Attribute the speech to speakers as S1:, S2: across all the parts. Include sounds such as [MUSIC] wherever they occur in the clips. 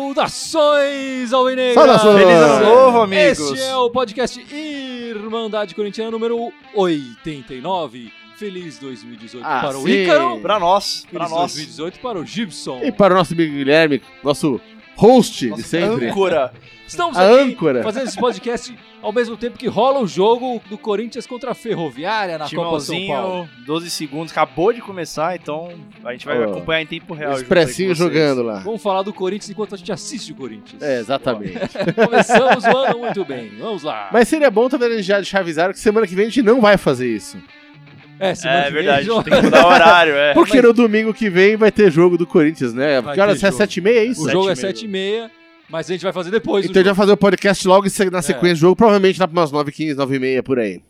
S1: Saudações, Alvinegras!
S2: Saudações!
S3: Feliz ano novo, amigos!
S1: Este é o podcast Irmandade Corintiana número 89. Feliz 2018
S2: Ah,
S1: para o
S2: sim.
S1: Ícaro.
S3: Pra nós, pra
S1: Feliz
S3: nós.
S1: 2018 para o Gibson.
S2: E para o nosso amigo Guilherme, nosso host de
S3: Nossa,
S2: sempre.
S3: âncora.
S1: Estamos
S2: A
S1: aqui
S2: âncora.
S1: fazendo esse podcast ao mesmo tempo que rola o jogo do Corinthians contra a Ferroviária na Copa São Paulo.
S3: Timãozinho, 12 segundos, acabou de começar, então a gente vai
S2: Ó,
S3: acompanhar em tempo real.
S2: Expressinho jogando lá.
S1: Vamos falar do Corinthians enquanto a gente assiste o Corinthians.
S2: É, exatamente.
S1: Começamos o ano muito bem. Vamos lá.
S2: Mas seria bom também a gente já deixar avisado que semana que vem a gente não vai fazer isso.
S1: É, semana
S3: É
S1: que vem,
S3: verdade,
S1: João.
S3: tem que mudar o horário, é.
S2: Porque
S1: mas-
S2: no domingo que vem vai ter jogo do Corinthians, né?
S1: Vai
S2: Que horas é
S1: jogo.
S2: 7h30, é isso?
S1: O jogo é
S3: Sete e
S1: 7h30, mas a gente vai fazer depois.
S2: Então a gente vai fazer o podcast logo na
S1: É.
S2: sequência do jogo, provavelmente lá para umas 9h15, 9h30 por aí.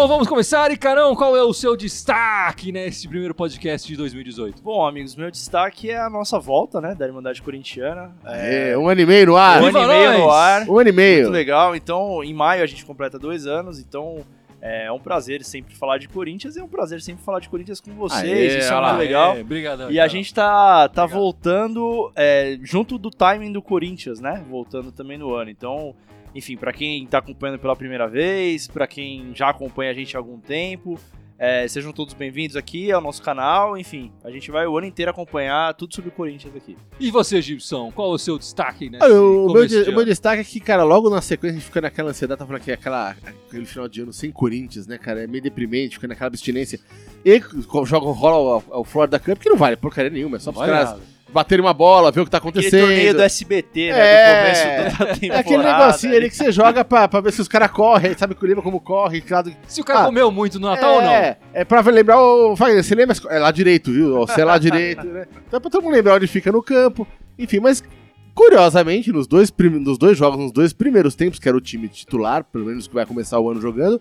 S1: Bom, vamos começar. E Carão, qual é o seu destaque nesse primeiro podcast de 2018?
S3: Bom, amigos, meu destaque é a nossa volta, né, da Irmandade Corintiana.
S2: É, um ano e meio no ar.
S3: um ano e meio no ar.
S2: Um ano e meio.
S3: Muito legal. Então, em maio a gente completa dois anos, então é um prazer sempre falar de Corinthians e é um prazer sempre falar de Corinthians com vocês.
S2: Aê,
S3: Isso é muito legal.
S1: É, obrigadão,
S3: E a gente tá, tá
S1: Obrigado.
S3: voltando é, junto do timing do Corinthians, né? Voltando também no ano. Então, enfim, pra quem tá acompanhando pela primeira vez, pra quem já acompanha a gente há algum tempo, é, sejam todos bem-vindos aqui ao nosso canal. Enfim, a gente vai o ano inteiro acompanhar tudo sobre o Corinthians aqui.
S1: E você, Gibson, qual é o seu destaque nesse
S2: Ah, o, meu, de- o meu destaque é que, cara, logo na sequência a gente fica naquela ansiedade, tá falando que aquela, aquele final de ano sem Corinthians, né, cara? É meio deprimente, fica naquela abstinência. E co- joga, rola o, o Florida Cup, que não vale porcaria nenhuma, é só pros
S1: Olha,
S2: caras baterem uma bola, ver o que tá
S3: Aquele
S2: acontecendo.
S3: torneio do SBT, né?
S2: É,
S3: do começo da temporada.
S2: É aquele negocinho ali que você joga pra, pra ver se os caras correm, sabe que lembra como corre, lado...
S1: Se o cara
S2: Ah,
S1: comeu muito no Natal ou não?
S2: É, é pra lembrar o. Wagner, você lembra? É lá direito, viu? Você é lá direito, né? Então é pra todo mundo lembrar onde fica no campo. Enfim, mas curiosamente, nos dois, nos dois jogos, nos dois primeiros tempos, que era o time titular, pelo menos que vai começar o ano jogando,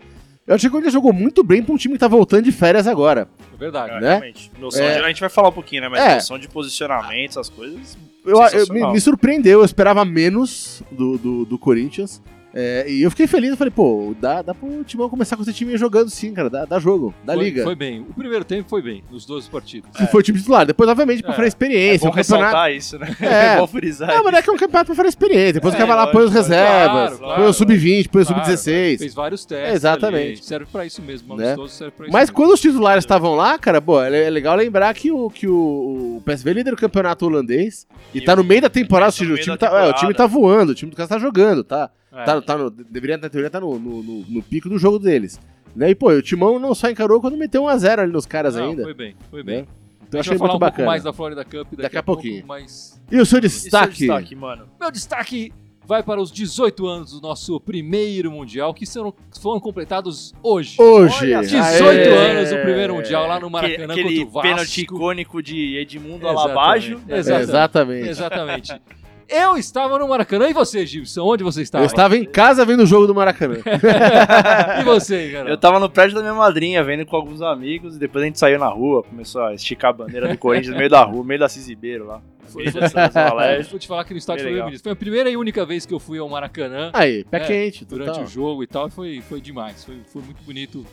S2: eu achei que o Corinthians jogou muito bem pra um time que tá voltando de férias agora.
S1: É verdade.
S3: É,
S2: né?
S3: realmente. Noção
S2: É.
S3: de- a gente vai falar um pouquinho, né? Mas
S2: É.
S3: noção de posicionamento, essas coisas.
S2: Eu, eu- me, me surpreendeu, eu esperava menos do, do, do Corinthians. É, e eu fiquei feliz, eu falei, pô, dá, dá pro Timão começar com esse time jogando sim, cara, dá, dá jogo, dá
S1: foi,
S2: liga.
S1: Foi bem. O primeiro tempo foi bem, nos dois partidos.
S2: Se for o time titular. Depois, obviamente, pra
S1: É.
S2: fazer
S3: É
S2: experiência,
S3: bom
S2: um campeonato.
S3: isso, né?
S2: É. [LAUGHS]
S3: É bom frisar
S2: Não, mas é que é um campeonato pra fazer experiência. Depois
S3: É,
S2: o cara vai lá, põe os reservas,
S1: claro,
S2: põe o
S1: claro.
S2: sub-20, põe o
S1: Claro,
S2: sub-16.
S1: Fez vários testes.
S2: Exatamente.
S1: ali. Serve pra isso mesmo.
S2: Né?
S1: Serve pra isso
S2: Mas
S1: mesmo.
S2: quando os titulares estavam lá, cara, pô, é é legal lembrar que o, que o, o PSV é líder do campeonato holandês e,
S3: E
S2: tá
S3: o-
S2: no meio da temporada,
S3: tá
S2: o é, o time tá voando, o time do cara tá jogando, tá?
S1: É.
S2: tá, tá no, deveria, na teoria, tá no, no, no- no pico do jogo deles. Né? E, pô, o Timão não só encarou quando meteu 1x0 ali nos caras
S1: Não,
S2: ainda.
S1: Foi bem, foi
S2: né?
S1: bem.
S2: Então
S1: a
S2: achei muito
S1: um pouco
S2: bacana.
S1: mais da Florida Cup daqui,
S2: Daqui a
S1: pouco,
S2: pouquinho.
S1: mas
S2: E o seu
S3: E seu
S2: destaque?
S3: destaque, mano.
S1: meu destaque vai para os 18 anos do nosso primeiro Mundial, que serão, foram completados hoje.
S2: Hoje.
S3: Olha,
S1: 18
S2: Aê!
S1: anos do primeiro Mundial lá no Maracanã
S3: aquele
S1: contra o Vasco.
S3: pênalti icônico de Edmundo. Alabajo. né?
S1: Exatamente.
S2: Exatamente.
S1: Exatamente. Eu estava no Maracanã e você, Gibson? Onde você estava?
S2: Eu estava em casa vendo o jogo do Maracanã. [LAUGHS]
S1: E você, cara?
S3: Eu tava no prédio da minha madrinha, vendo com alguns amigos, e depois a gente saiu na rua, começou a esticar a bandeira do Corinthians no meio da rua, no meio da Cisibeiro lá.
S1: Foi. [LAUGHS] Vou te falar que no estádio foi bonito. Foi a primeira e única vez que eu fui ao Maracanã
S2: Aí, pé
S1: É,
S2: quente.
S1: durante
S2: total.
S1: o jogo e tal. Foi, foi demais. Foi, foi muito bonito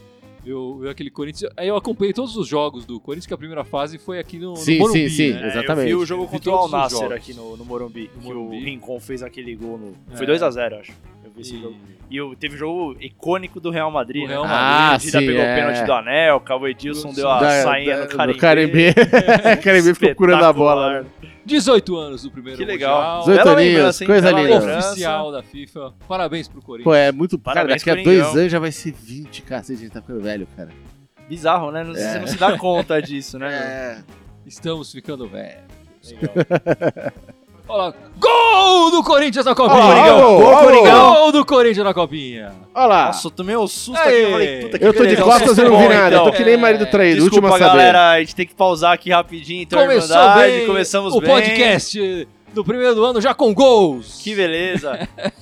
S1: eu, eu aquele Corinthians. Aí eu acompanhei todos os jogos do Corinthians, que a primeira fase foi aqui no, no
S2: Sim,
S1: Morumbi,
S2: sim, sim.
S1: né?
S2: Exatamente.
S3: É, eu vi o jogo contra o Al-Nasser
S1: jogos.
S3: aqui no, no Morumbi,
S1: No
S3: que
S1: Morumbi.
S3: o Rincon fez aquele gol no...
S1: É.
S3: Foi 2x0, acho. Esse
S1: E-
S3: jogo. E o- teve o jogo icônico do Real Madrid,
S1: Do
S3: né?
S1: Real
S3: O
S2: Madrid.
S3: Dida
S2: Ah, sim,
S3: pegou
S2: é.
S3: o pênalti do Anel, o Edilson deu a
S2: Da-
S3: sainha
S2: da-
S3: no
S2: do
S3: Carimbê.
S2: Carimbê. [LAUGHS] [LAUGHS] Carimbê ficou curando a bola. né?
S1: 18 anos do primeiro
S3: Que legal.
S1: Mundial.
S2: 18
S3: Bela
S2: aninhos,
S3: lembrança, hein?
S2: coisa linda.
S1: Oficial da FIFA. Parabéns pro Corinthians.
S2: Pô, é muito. Cara,
S3: Parabéns,
S2: daqui a dois anos já vai ser 20, cacete, a gente tá ficando velho, cara.
S3: Bizarro, né? Não,
S2: É.
S3: Você não se dá conta disso, né?
S2: É.
S1: Estamos ficando velhos.
S3: Legal. [LAUGHS]
S1: Olha lá. Gol do Corinthians na Copinha!
S2: Ó,
S3: Coringão. Gol, Coringão.
S1: Gol do Corinthians na Copinha!
S2: Olha lá.
S3: Nossa, eu tomei um susto
S1: Aê.
S3: aqui. Eu falei, puta que
S2: eu tô de
S3: beleza,
S2: costas e não vi nada.
S3: então.
S2: Eu tô que nem marido traído,
S3: Desculpa,
S2: a saber.
S3: galera, a gente tem que pausar aqui rapidinho. Então,
S1: Começou
S3: Irmandade,
S1: bem
S3: começamos
S1: o
S3: bem.
S1: podcast do primeiro do ano já com gols.
S3: Que beleza. [LAUGHS]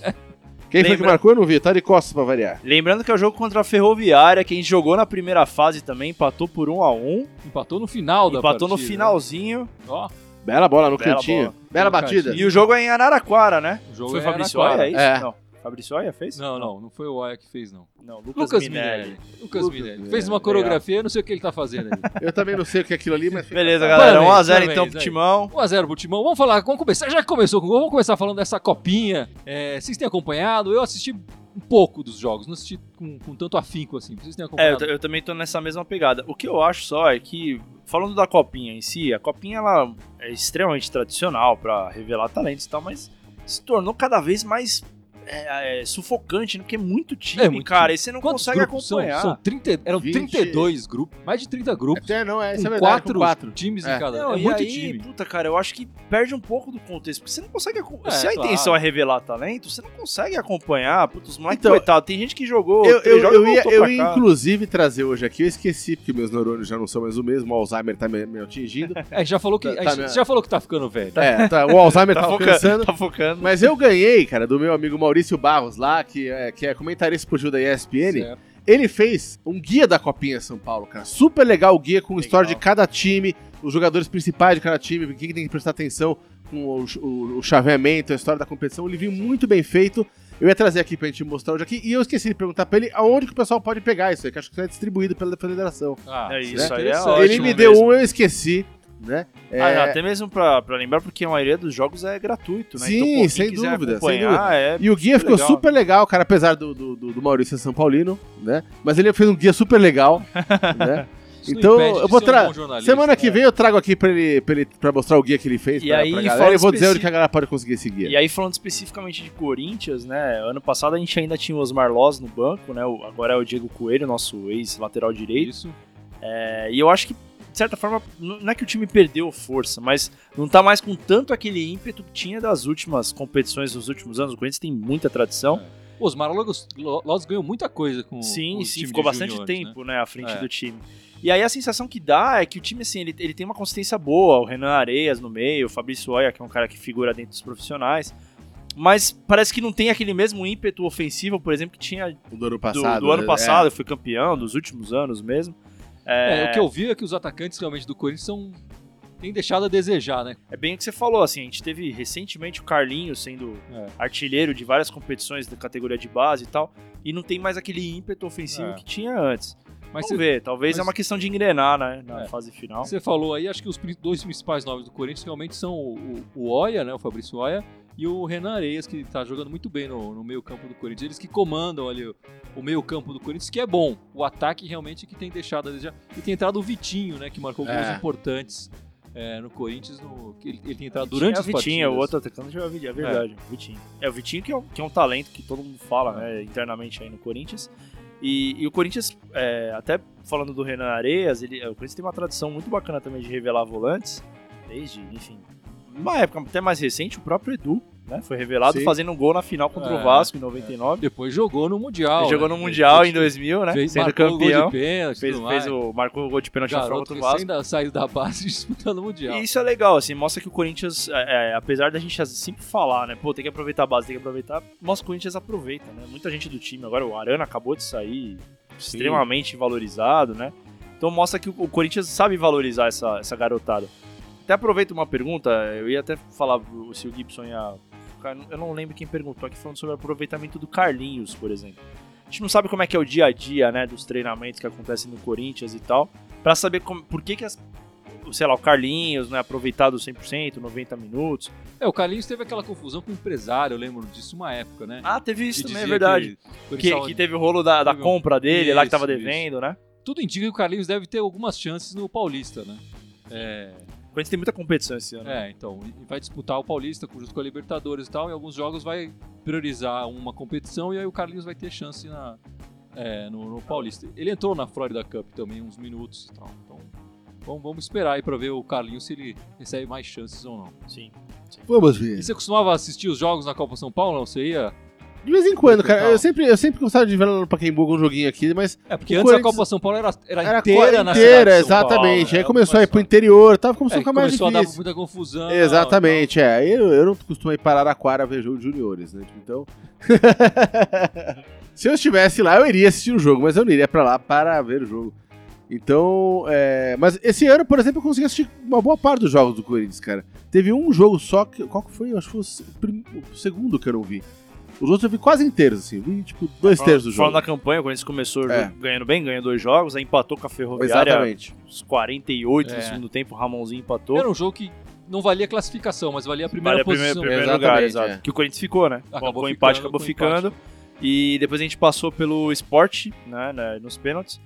S2: Quem foi que
S3: Lembra-
S2: marcou? Eu não vi. Tá de costas pra variar.
S3: Lembrando que é o jogo contra a Ferroviária, que a gente jogou na primeira fase também, empatou por 1 a 1
S1: Empatou no final da
S3: Empatou no
S1: partida.
S3: finalzinho.
S1: Ó,
S2: Bela bola no
S3: Bela
S2: cantinho.
S3: bola.
S2: Bela
S1: No
S2: batida.
S1: cantinho.
S3: E o jogo é em Araraquara, né?
S1: O jogo
S3: Foi
S1: é
S3: Fabrício
S1: Araraquara.
S3: Oia, é isso?
S2: É.
S3: Não. Fabrício Oia fez?
S1: Não, não, não foi o Oia que fez, não.
S3: Não, Lucas,
S1: Lucas
S3: Minelli.
S1: Minelli. Lucas Minelli. Fez uma coreografia, eu não sei o que ele tá fazendo aí. [LAUGHS]
S2: Eu também não sei o que é aquilo ali, mas.
S3: Beleza, galera.
S1: Parabéns,
S3: 1x0 então
S1: parabéns,
S3: pro
S1: aí.
S3: Timão.
S1: 1x0 pro Timão. Vamos falar, vamos começar. Já que começou com gol, vamos começar falando dessa copinha. É, vocês têm acompanhado? Eu assisti um pouco dos jogos, não assisti com, com tanto afinco assim. Vocês têm
S3: É, eu,
S1: acompanhado?
S3: t- eu também tô nessa mesma pegada. O que eu acho só é que, falando da copinha em si, a copinha ela é extremamente tradicional pra revelar talentos e tal, mas se tornou cada vez mais é, é, sufocante, né? Porque é muito time,
S1: É muito
S3: cara,
S1: time.
S3: e você não
S1: Quantos
S3: consegue
S1: grupos são?
S3: acompanhar.
S1: São 30, eram
S2: 20.
S1: 32 grupos, mais de 30 grupos.
S2: Até não, é, isso é verdade.
S1: quatro,
S2: com quatro.
S1: times
S2: É.
S1: em cada.
S3: Não,
S1: é
S3: e
S1: muito
S3: aí,
S1: time.
S3: puta, cara, eu acho que perde um pouco do contexto, porque você não consegue. acom-
S1: É,
S3: Se a
S1: claro.
S3: intenção é revelar talento, você não consegue acompanhar. Putz, os moleques,
S2: Então,
S3: coitado, tem gente que jogou.
S2: Eu, eu, eu ia, eu ia inclusive trazer hoje aqui, eu esqueci, porque meus neurônios já não são mais o mesmo, o Alzheimer tá me, me atingindo. [LAUGHS]
S1: É, já falou que,
S2: Tá-
S1: a
S2: tá
S1: já falou que tá ficando velho.
S2: É, tá, o Alzheimer tá,
S3: Tá focando, tá focando.
S2: Mas eu ganhei, cara, do meu amigo Maurício Barros lá, que é, que é comentarista pro Gil da ESPN.
S1: Certo.
S2: Ele fez um guia da Copinha São Paulo, cara. Super legal o guia com
S3: Legal.
S2: história de cada time, os jogadores principais de cada time, o que que tem que prestar atenção com o, o- o chaveamento, a história da competição. Um livrinho muito bem feito. Eu ia trazer aqui pra gente mostrar hoje aqui. E eu esqueci de perguntar pra ele aonde que o pessoal pode pegar isso aí, que acho que isso é distribuído pela federação.
S1: Ah,
S3: É isso
S1: né?
S3: aí, é
S2: ele me deu
S3: mesmo.
S2: um, eu esqueci, né? É,
S3: Ah, até mesmo pra, pra lembrar, porque a maioria dos jogos é gratuito, né?
S2: Sim,
S3: então,
S2: sem dúvida, sem
S3: acompanhar, É...
S2: E o guia ficou
S3: legal.
S2: super legal, cara, apesar do, do, do- do Maurício São Paulino, né? Mas ele fez um guia super legal, [LAUGHS] né? Então, eu vou
S1: ser um.
S2: Semana que vem eu trago aqui pra ele, pra ele pra mostrar o guia que ele fez
S3: E
S2: pra,
S3: aí,
S2: pra galera. Eu vou dizer onde que a galera pode conseguir esse guia.
S3: E aí, falando especificamente de Corinthians, né? Ano passado a gente ainda tinha o Osmar Loz no banco, né? o- Agora é o Diego Coelho, nosso ex-lateral direito.
S1: Isso.
S3: É, e eu acho que, de certa forma, não é que o time perdeu força, mas não tá mais com tanto aquele ímpeto que tinha das últimas competições dos últimos anos. O Corinthians tem muita tradição.
S1: O Osmar Logos, Loz ganhou muita coisa com
S3: sim,
S1: o
S3: sim,
S1: time
S3: ficou
S1: de
S3: bastante
S1: juniores, né?
S3: tempo, né? à frente
S1: É.
S3: do time. E aí a sensação que dá é que o time, assim, ele, ele tem uma consistência boa. O Renan Areias no meio, o Fabrício Oia, que é um cara que figura dentro dos profissionais. Mas parece que não tem aquele mesmo ímpeto ofensivo, por exemplo, que tinha
S2: O do ano
S3: do,
S2: passado.
S3: do ano
S2: né?
S3: passado, foi campeão dos últimos anos mesmo.
S1: É,
S3: É,
S1: o que eu vi é que os atacantes realmente do Corinthians são têm deixado a desejar, né?
S3: é bem o que você falou, assim, a gente teve recentemente o Carlinhos sendo
S1: É.
S3: artilheiro de várias competições da categoria de base e tal, e não tem mais aquele ímpeto ofensivo
S1: É.
S3: que tinha antes.
S1: Mas
S3: Vamos
S1: você,
S3: ver, talvez
S1: mas-
S3: é uma questão de engrenar, né, na
S1: É.
S3: fase final.
S1: você falou aí, acho que os dois principais nomes do Corinthians realmente são o, o, o Oia, né, o Fabrício Oia, e o Renan Areias, que tá jogando muito bem no, no meio campo do Corinthians. Eles que comandam ali o, o meio campo do Corinthians, que é bom. O ataque realmente que tem deixado a desejar. E tem entrado o Vitinho, né, que marcou gols
S2: É.
S1: importantes é, no Corinthians. No, ele, ele tem entrado durante
S3: é o
S1: as
S3: Vitinho,
S1: partidas.
S3: o outro atacante é o Vitinho, é verdade, o Vitinho. É o Vitinho que é, um, que é um talento que todo mundo fala, né, internamente aí no Corinthians. E, e o Corinthians, é, até falando do Renan Areias, ele, o Corinthians tem uma tradição muito bacana também de revelar volantes, desde, enfim, uma época até mais recente, o próprio Edu, né, foi revelado
S2: Sim.
S3: fazendo um gol na final contra
S1: É,
S3: o Vasco em 99.
S1: Depois jogou no Mundial.
S3: Ele jogou
S1: né?
S3: no Mundial
S1: Fez-
S3: em 2000, né,
S1: fez-
S3: sendo campeão.
S1: de pênalti,
S3: Fez, fez o, marcou o gol de pênalti na final contra o Vasco.
S1: da, saído da base [LAUGHS] disputando o Mundial.
S3: E isso é legal, assim, mostra que o Corinthians, é, é, apesar da gente sempre falar, né, pô, tem que aproveitar a base, tem que aproveitar, mostra que o Corinthians aproveita, né? Muita gente do time, agora o Arana acabou de sair, extremamente valorizado, né? Então mostra que o, o Corinthians sabe valorizar essa, essa garotada. Até aproveito uma pergunta, eu ia até falar se o Gibson ia. Eu não lembro quem perguntou aqui falando sobre o aproveitamento do Carlinhos, por exemplo. A gente não sabe como é que é o dia a dia, né, dos treinamentos que acontecem no Corinthians e tal, Pra saber como, por que que as, sei lá, o Carlinhos não é aproveitado 100%, 90 minutos.
S1: É, o Carlinhos teve aquela confusão com o empresário, eu lembro disso uma época, né?
S3: Ah, teve isso também, é verdade.
S1: que
S3: Que, que teve o rolo da, da compra dele lá que tava
S1: Isso,
S3: devendo, né?
S1: Tudo indica que o Carlinhos deve ter algumas chances no Paulista, né? É,
S3: Corinthians tem muita competição esse ano.
S1: é, então, e vai disputar o Paulista junto com a Libertadores e tal, em alguns jogos vai priorizar uma competição e aí o Carlinhos vai ter chance na, é, no, no Paulista. Ele entrou na Florida Cup também uns minutos e tal, então vamos, vamos esperar aí pra ver o Carlinhos se ele recebe mais chances ou não.
S3: Sim.
S2: Vamos
S1: E
S2: ver.
S1: você costumava assistir os jogos na Copa São Paulo, não? Você ia?
S2: De vez em quando, cara. Eu sempre, eu sempre gostava de ver lá no Pacaembu um joguinho aqui, mas
S1: É, porque antes a Copa São Paulo era, era,
S2: era
S1: inteira na
S2: inteira,
S1: cidade de São Paulo,
S2: exatamente.
S1: né?
S2: Aí começou a ir pro interior, tava começando
S1: É,
S2: a ficar mais
S1: começou a dar
S2: difícil.
S1: muita confusão.
S2: Exatamente, é. Eu, eu não costumo ir para Araraquara ver jogo de juniores, né? Então. [LAUGHS] Se eu estivesse lá, eu iria assistir o jogo, mas eu não iria pra lá para ver o jogo. Então, é, mas esse ano, por exemplo, eu consegui assistir uma boa parte dos jogos do Corinthians, cara. Teve um jogo só que. Qual que foi? Eu acho que foi o, prim- o segundo que eu não vi. Os outros eu vi quase inteiros, assim. Vi, tipo, dois terços do jogo.
S3: Falando da campanha, o Corinthians começou
S2: É.
S3: ganhando bem, ganhou dois jogos, aí empatou com a Ferroviária
S2: Exatamente.
S3: uns 48 no
S1: É.
S3: segundo tempo, o Ramonzinho empatou.
S1: Era um jogo que não valia classificação, mas valia a primeira
S3: Vale a primeira-
S1: posição.
S3: primeiro
S2: Exatamente,
S3: lugar, exato.
S2: é.
S3: Que o Corinthians ficou, né?
S1: Acabou
S3: com o
S1: ficando,
S3: empate acabou ficando. E depois a gente passou pelo esporte, né, né, nos pênaltis,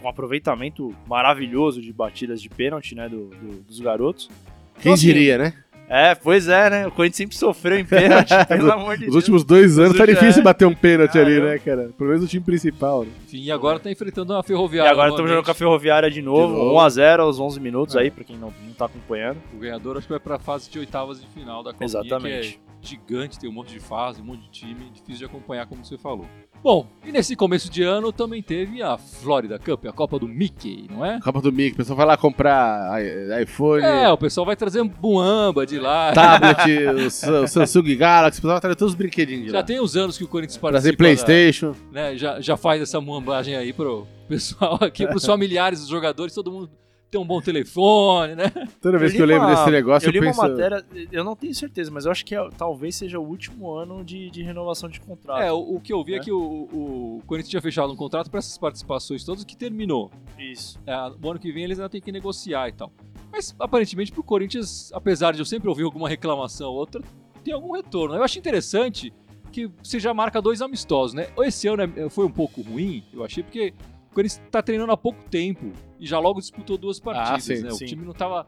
S3: com um aproveitamento maravilhoso de batidas de pênalti, né, do- do- dos garotos.
S2: Quem
S3: Então, assim,
S2: diria, né?
S3: É, pois é, né? O Corinthians sempre sofreu em pênalti, [LAUGHS] pelo amor de
S2: Nos
S3: Deus.
S2: últimos dois anos tá
S3: Os-
S2: difícil
S3: é.
S2: bater um pênalti ali,
S3: Caramba.
S2: né, cara? Pelo menos o time principal. Né?
S1: Enfim, e agora tá enfrentando a
S3: E
S1: Ferroviária.
S3: agora estamos jogando com a Ferroviária de novo,
S2: De novo.
S3: 1x0 aos 11 minutos
S1: É.
S3: aí, pra quem não, não tá acompanhando.
S1: O ganhador acho que vai pra fase de oitavas de final da Copinha,
S3: Exatamente.
S1: que é gigante, tem um monte de fase, um monte de time, difícil de acompanhar, como você falou. Bom, e nesse começo de ano também teve a Florida Cup, a Copa do Mickey, não é?
S2: Copa do Mickey, o pessoal vai lá comprar iPhone,
S1: É, o pessoal vai trazer buamba de lá.
S2: tablet, o, o Samsung Galaxy, pessoal vai trazer todos os brinquedinhos de
S1: Já
S2: lá.
S1: tem uns anos que o Corinthians
S2: Trazer
S1: participa, da-
S2: Playstation.
S1: né, já, já faz essa muambagem aí pro pessoal aqui, pros [LAUGHS] familiares dos jogadores, todo mundo tem um bom telefone, né?
S2: Toda vez
S3: Eu
S2: que eu lembro
S3: uma-
S2: desse negócio,
S3: Eu
S2: eu,
S3: li
S2: penso...
S3: uma matéria, eu não tenho certeza, mas eu acho que é- talvez seja o último ano de, de renovação de contrato.
S1: É, o, o que eu vi é,
S3: É.
S1: que o, o Corinthians tinha fechado um contrato para essas participações todas que terminou.
S3: Isso.
S1: É, o ano que vem eles ainda têm que negociar e tal. Mas aparentemente pro Corinthians, apesar de eu sempre ouvir alguma reclamação ou outra, tem algum retorno. Eu acho interessante que você já marca dois amistosos, né? Esse ano é- foi um pouco ruim, eu achei, porque o Corinthians tá treinando há pouco tempo e já logo disputou duas partidas,
S2: sim,
S1: né?
S3: sim.
S1: O time não tava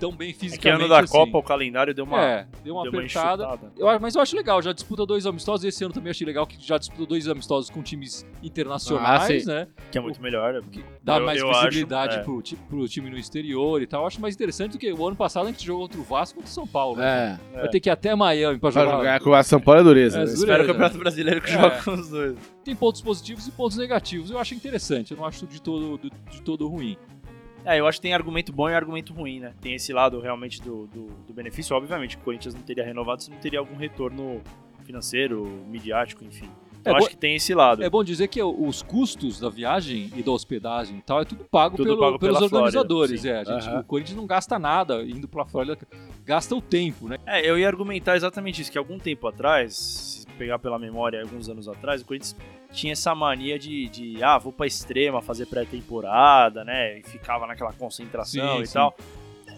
S1: tão bem
S3: É
S1: fisicamente
S3: que ano da
S1: assim.
S3: Copa o calendário deu uma,
S1: é, deu uma
S3: deu uma
S1: apertada.
S3: enxutada.
S1: Eu, mas eu acho legal, já disputa dois amistosos. Esse ano também achei legal que já disputou dois amistosos com times internacionais,
S2: Ah,
S1: né?
S3: Que é muito melhor.
S1: Que dá
S3: Eu-
S1: mais
S3: eu
S1: visibilidade
S3: acho, é.
S1: pro, pro time no exterior e tal. Eu acho mais interessante do que o ano passado a gente jogou contra o Vasco contra o São Paulo. né?
S2: É,
S1: Vai ter que ir até Miami pra
S2: pra
S1: jogar.
S2: jogar com a São Paulo é dureza.
S1: É,
S2: né?
S1: dureza.
S3: Espero o Campeonato Brasileiro que
S1: É.
S3: joga com os dois.
S1: Tem pontos positivos e pontos negativos. Eu acho interessante. Eu não acho de todo, de, de todo ruim.
S3: É, eu acho que tem argumento bom e argumento ruim, né? Tem esse lado realmente do, do, do benefício. Obviamente, que o Corinthians não teria renovado se não teria algum retorno financeiro, midiático, enfim.
S1: É,
S3: Eu acho
S1: bo-
S3: que tem esse lado.
S1: É bom dizer que os custos da viagem e da hospedagem e tal é tudo pago,
S3: Tudo
S1: pelo-
S3: pago
S1: pelos
S3: Flórida,
S1: organizadores.
S3: sim.
S1: é, a gente,
S2: Aham.
S1: O Corinthians não gasta nada indo pra Flórida, gasta o tempo, né?
S3: É, eu ia argumentar exatamente isso, que algum tempo atrás, se pegar pela memória, alguns anos atrás, o Corinthians tinha essa mania de, de ah, vou pra extrema fazer pré-temporada, né? E ficava naquela concentração
S1: Sim,
S3: e
S1: sim.
S3: tal.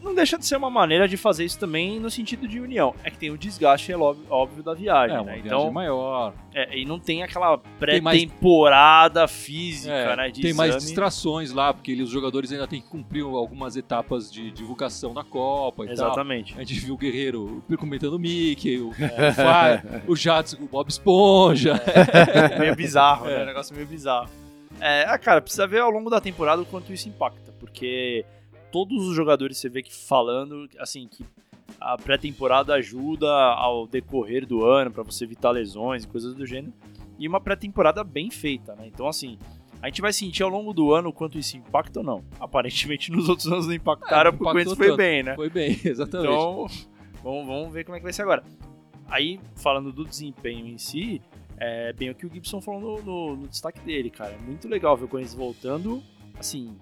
S3: Não deixa de ser uma maneira de fazer isso também no sentido de união. É que tem o desgaste, é óbvio, óbvio da viagem,
S1: É, uma
S3: né?
S1: viagem
S3: Então,
S1: maior.
S3: é, e não tem aquela
S1: Tem mais-
S3: pré-temporada física,
S1: É,
S3: né?
S1: Tem mais
S3: exame.
S1: distrações lá, porque ele- os jogadores ainda têm que cumprir algumas etapas de divulgação da Copa e tal.
S3: Exatamente.
S1: A gente viu o Guerreiro comentando o Mickey, o, Fai, o [LAUGHS] Jadson com o Bob Esponja.
S3: meio bizarro,
S1: É.
S3: né? Um negócio meio bizarro. É, ah, cara, precisa ver ao longo da temporada o quanto isso impacta, porque todos os jogadores você vê que falando, assim, que a pré-temporada ajuda ao decorrer do ano pra você evitar lesões e coisas do gênero, e uma pré-temporada bem feita, né? Então, assim, a gente vai sentir ao longo do ano o quanto isso impacta ou não. Aparentemente [LAUGHS] nos outros anos não impactaram,
S1: É,
S3: porque o Corinthians foi
S1: tanto.
S3: bem, né?
S1: Foi bem, [LAUGHS] exatamente.
S3: Então, vamos, vamos ver como é que vai ser agora. Aí, falando do desempenho em si, é bem o que o Gibson falou no, no- no destaque dele, cara. É muito legal ver o Corinthians voltando. Assim,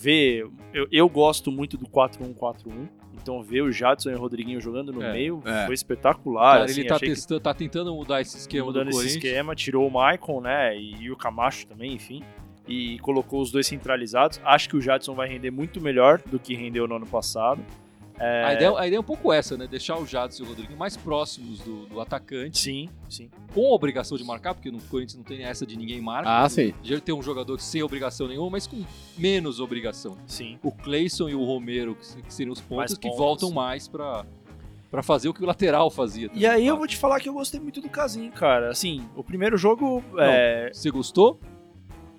S3: ver. Eu, eu gosto muito do 4-1-4-1. Então, ver o Jadson e o Rodriguinho jogando no
S1: É,
S3: meio
S2: é.
S3: foi espetacular.
S1: Cara,
S3: assim,
S1: ele tá,
S3: achei que
S1: tá tentando mudar esse esquema
S3: mudando
S1: do
S3: esse esquema, tirou o Maicon, né? E, e o Camacho também, enfim. E colocou os dois centralizados. Acho que o Jadson vai render muito melhor do que rendeu no ano passado. É,
S1: A, ideia, a ideia é um pouco essa, né? Deixar o Jadson e o Rodrigo mais próximos do, do atacante,
S3: Sim, sim.
S1: com a obrigação de marcar, porque no Corinthians não tem essa de ninguém marca.
S2: Ah, sim.
S1: Já tem um jogador sem obrigação nenhuma, mas com menos obrigação.
S3: Sim.
S1: O Cleison e o Romero, que se- que seriam os pontos
S3: Mais
S1: que voltam mais pra, pra fazer o que o lateral fazia.
S3: E aí eu vou te falar que eu gostei muito do Casim, cara. Assim, o primeiro jogo. É...
S1: Você gostou?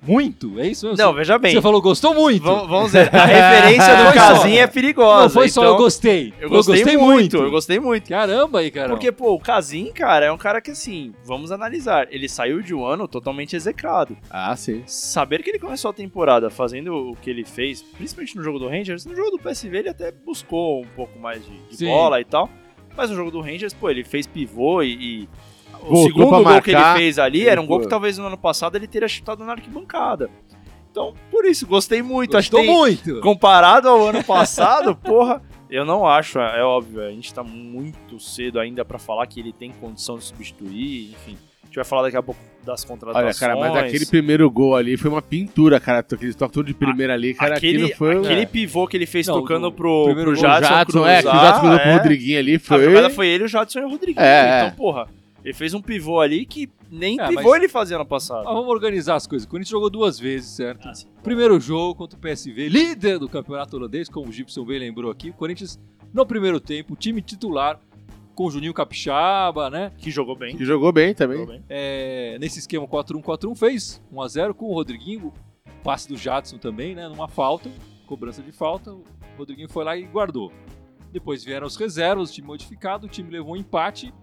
S1: Muito, é isso mesmo?
S3: Não, veja bem.
S1: Você falou gostou muito.
S3: Vamos, vamos ver. A [LAUGHS] referência do Casim é perigosa.
S1: não foi só
S3: então
S1: eu gostei.
S3: Eu gostei, muito, Eu gostei muito.
S1: Caramba aí, cara.
S3: Porque, pô, o Casim, cara, é um cara que, assim, vamos analisar. Ele saiu de um ano totalmente execrado.
S2: Ah, sim.
S3: Saber que ele começou a temporada fazendo o que ele fez, principalmente no jogo do Rangers, no jogo do PSV ele até buscou um pouco mais de, de bola e tal. Mas no jogo do Rangers, pô, ele fez pivô e. e o segundo gol que ele fez ali era um gol que talvez no ano passado ele teria chutado na arquibancada. Então, por isso, gostei muito. Acho que
S1: Gostou
S3: tem-
S1: muito!
S3: comparado ao ano [LAUGHS] passado, porra, eu não acho, é óbvio, a gente tá muito cedo ainda pra falar que ele tem condição de substituir, enfim. A gente vai falar daqui a pouco das
S2: Olha,
S3: contratações.
S2: cara, mas aquele primeiro gol ali foi uma pintura, cara. Aquele toque todo de primeira ali, cara.
S3: aquele,
S2: aquilo foi.
S3: aquele
S2: é.
S3: pivô que ele fez
S1: Não,
S3: tocando pro,
S1: primeiro
S3: pro Jadson,
S2: Jadson, é, que o
S3: cruzar,
S2: Jadson cruzou pro
S3: é.
S2: Rodriguinho ali.
S3: A
S2: Foi.
S3: jogada foi ele, o Jadson e o Rodriguinho.
S2: É,
S3: então, porra, ele fez um pivô ali que nem
S1: É,
S3: pivô
S1: mas-
S3: ele fazia ano passado.
S1: Ah, vamos organizar as coisas. O Corinthians jogou duas vezes, certo?
S3: Ah, sim.
S1: Primeiro jogo contra o PSV, líder do campeonato holandês, como o Gibson bem lembrou aqui. O Corinthians, no primeiro tempo, time titular, com o Juninho Capixaba, né?
S3: Que jogou bem.
S2: Que jogou bem também.
S3: Jogou bem.
S1: É, nesse esquema 4-1-4-1, fez 1x0 com o Rodriguinho, passe do Jadson também, né? Numa falta, cobrança de falta. O Rodriguinho foi lá e guardou. Depois vieram os reservas, o time modificado, o time levou um empate.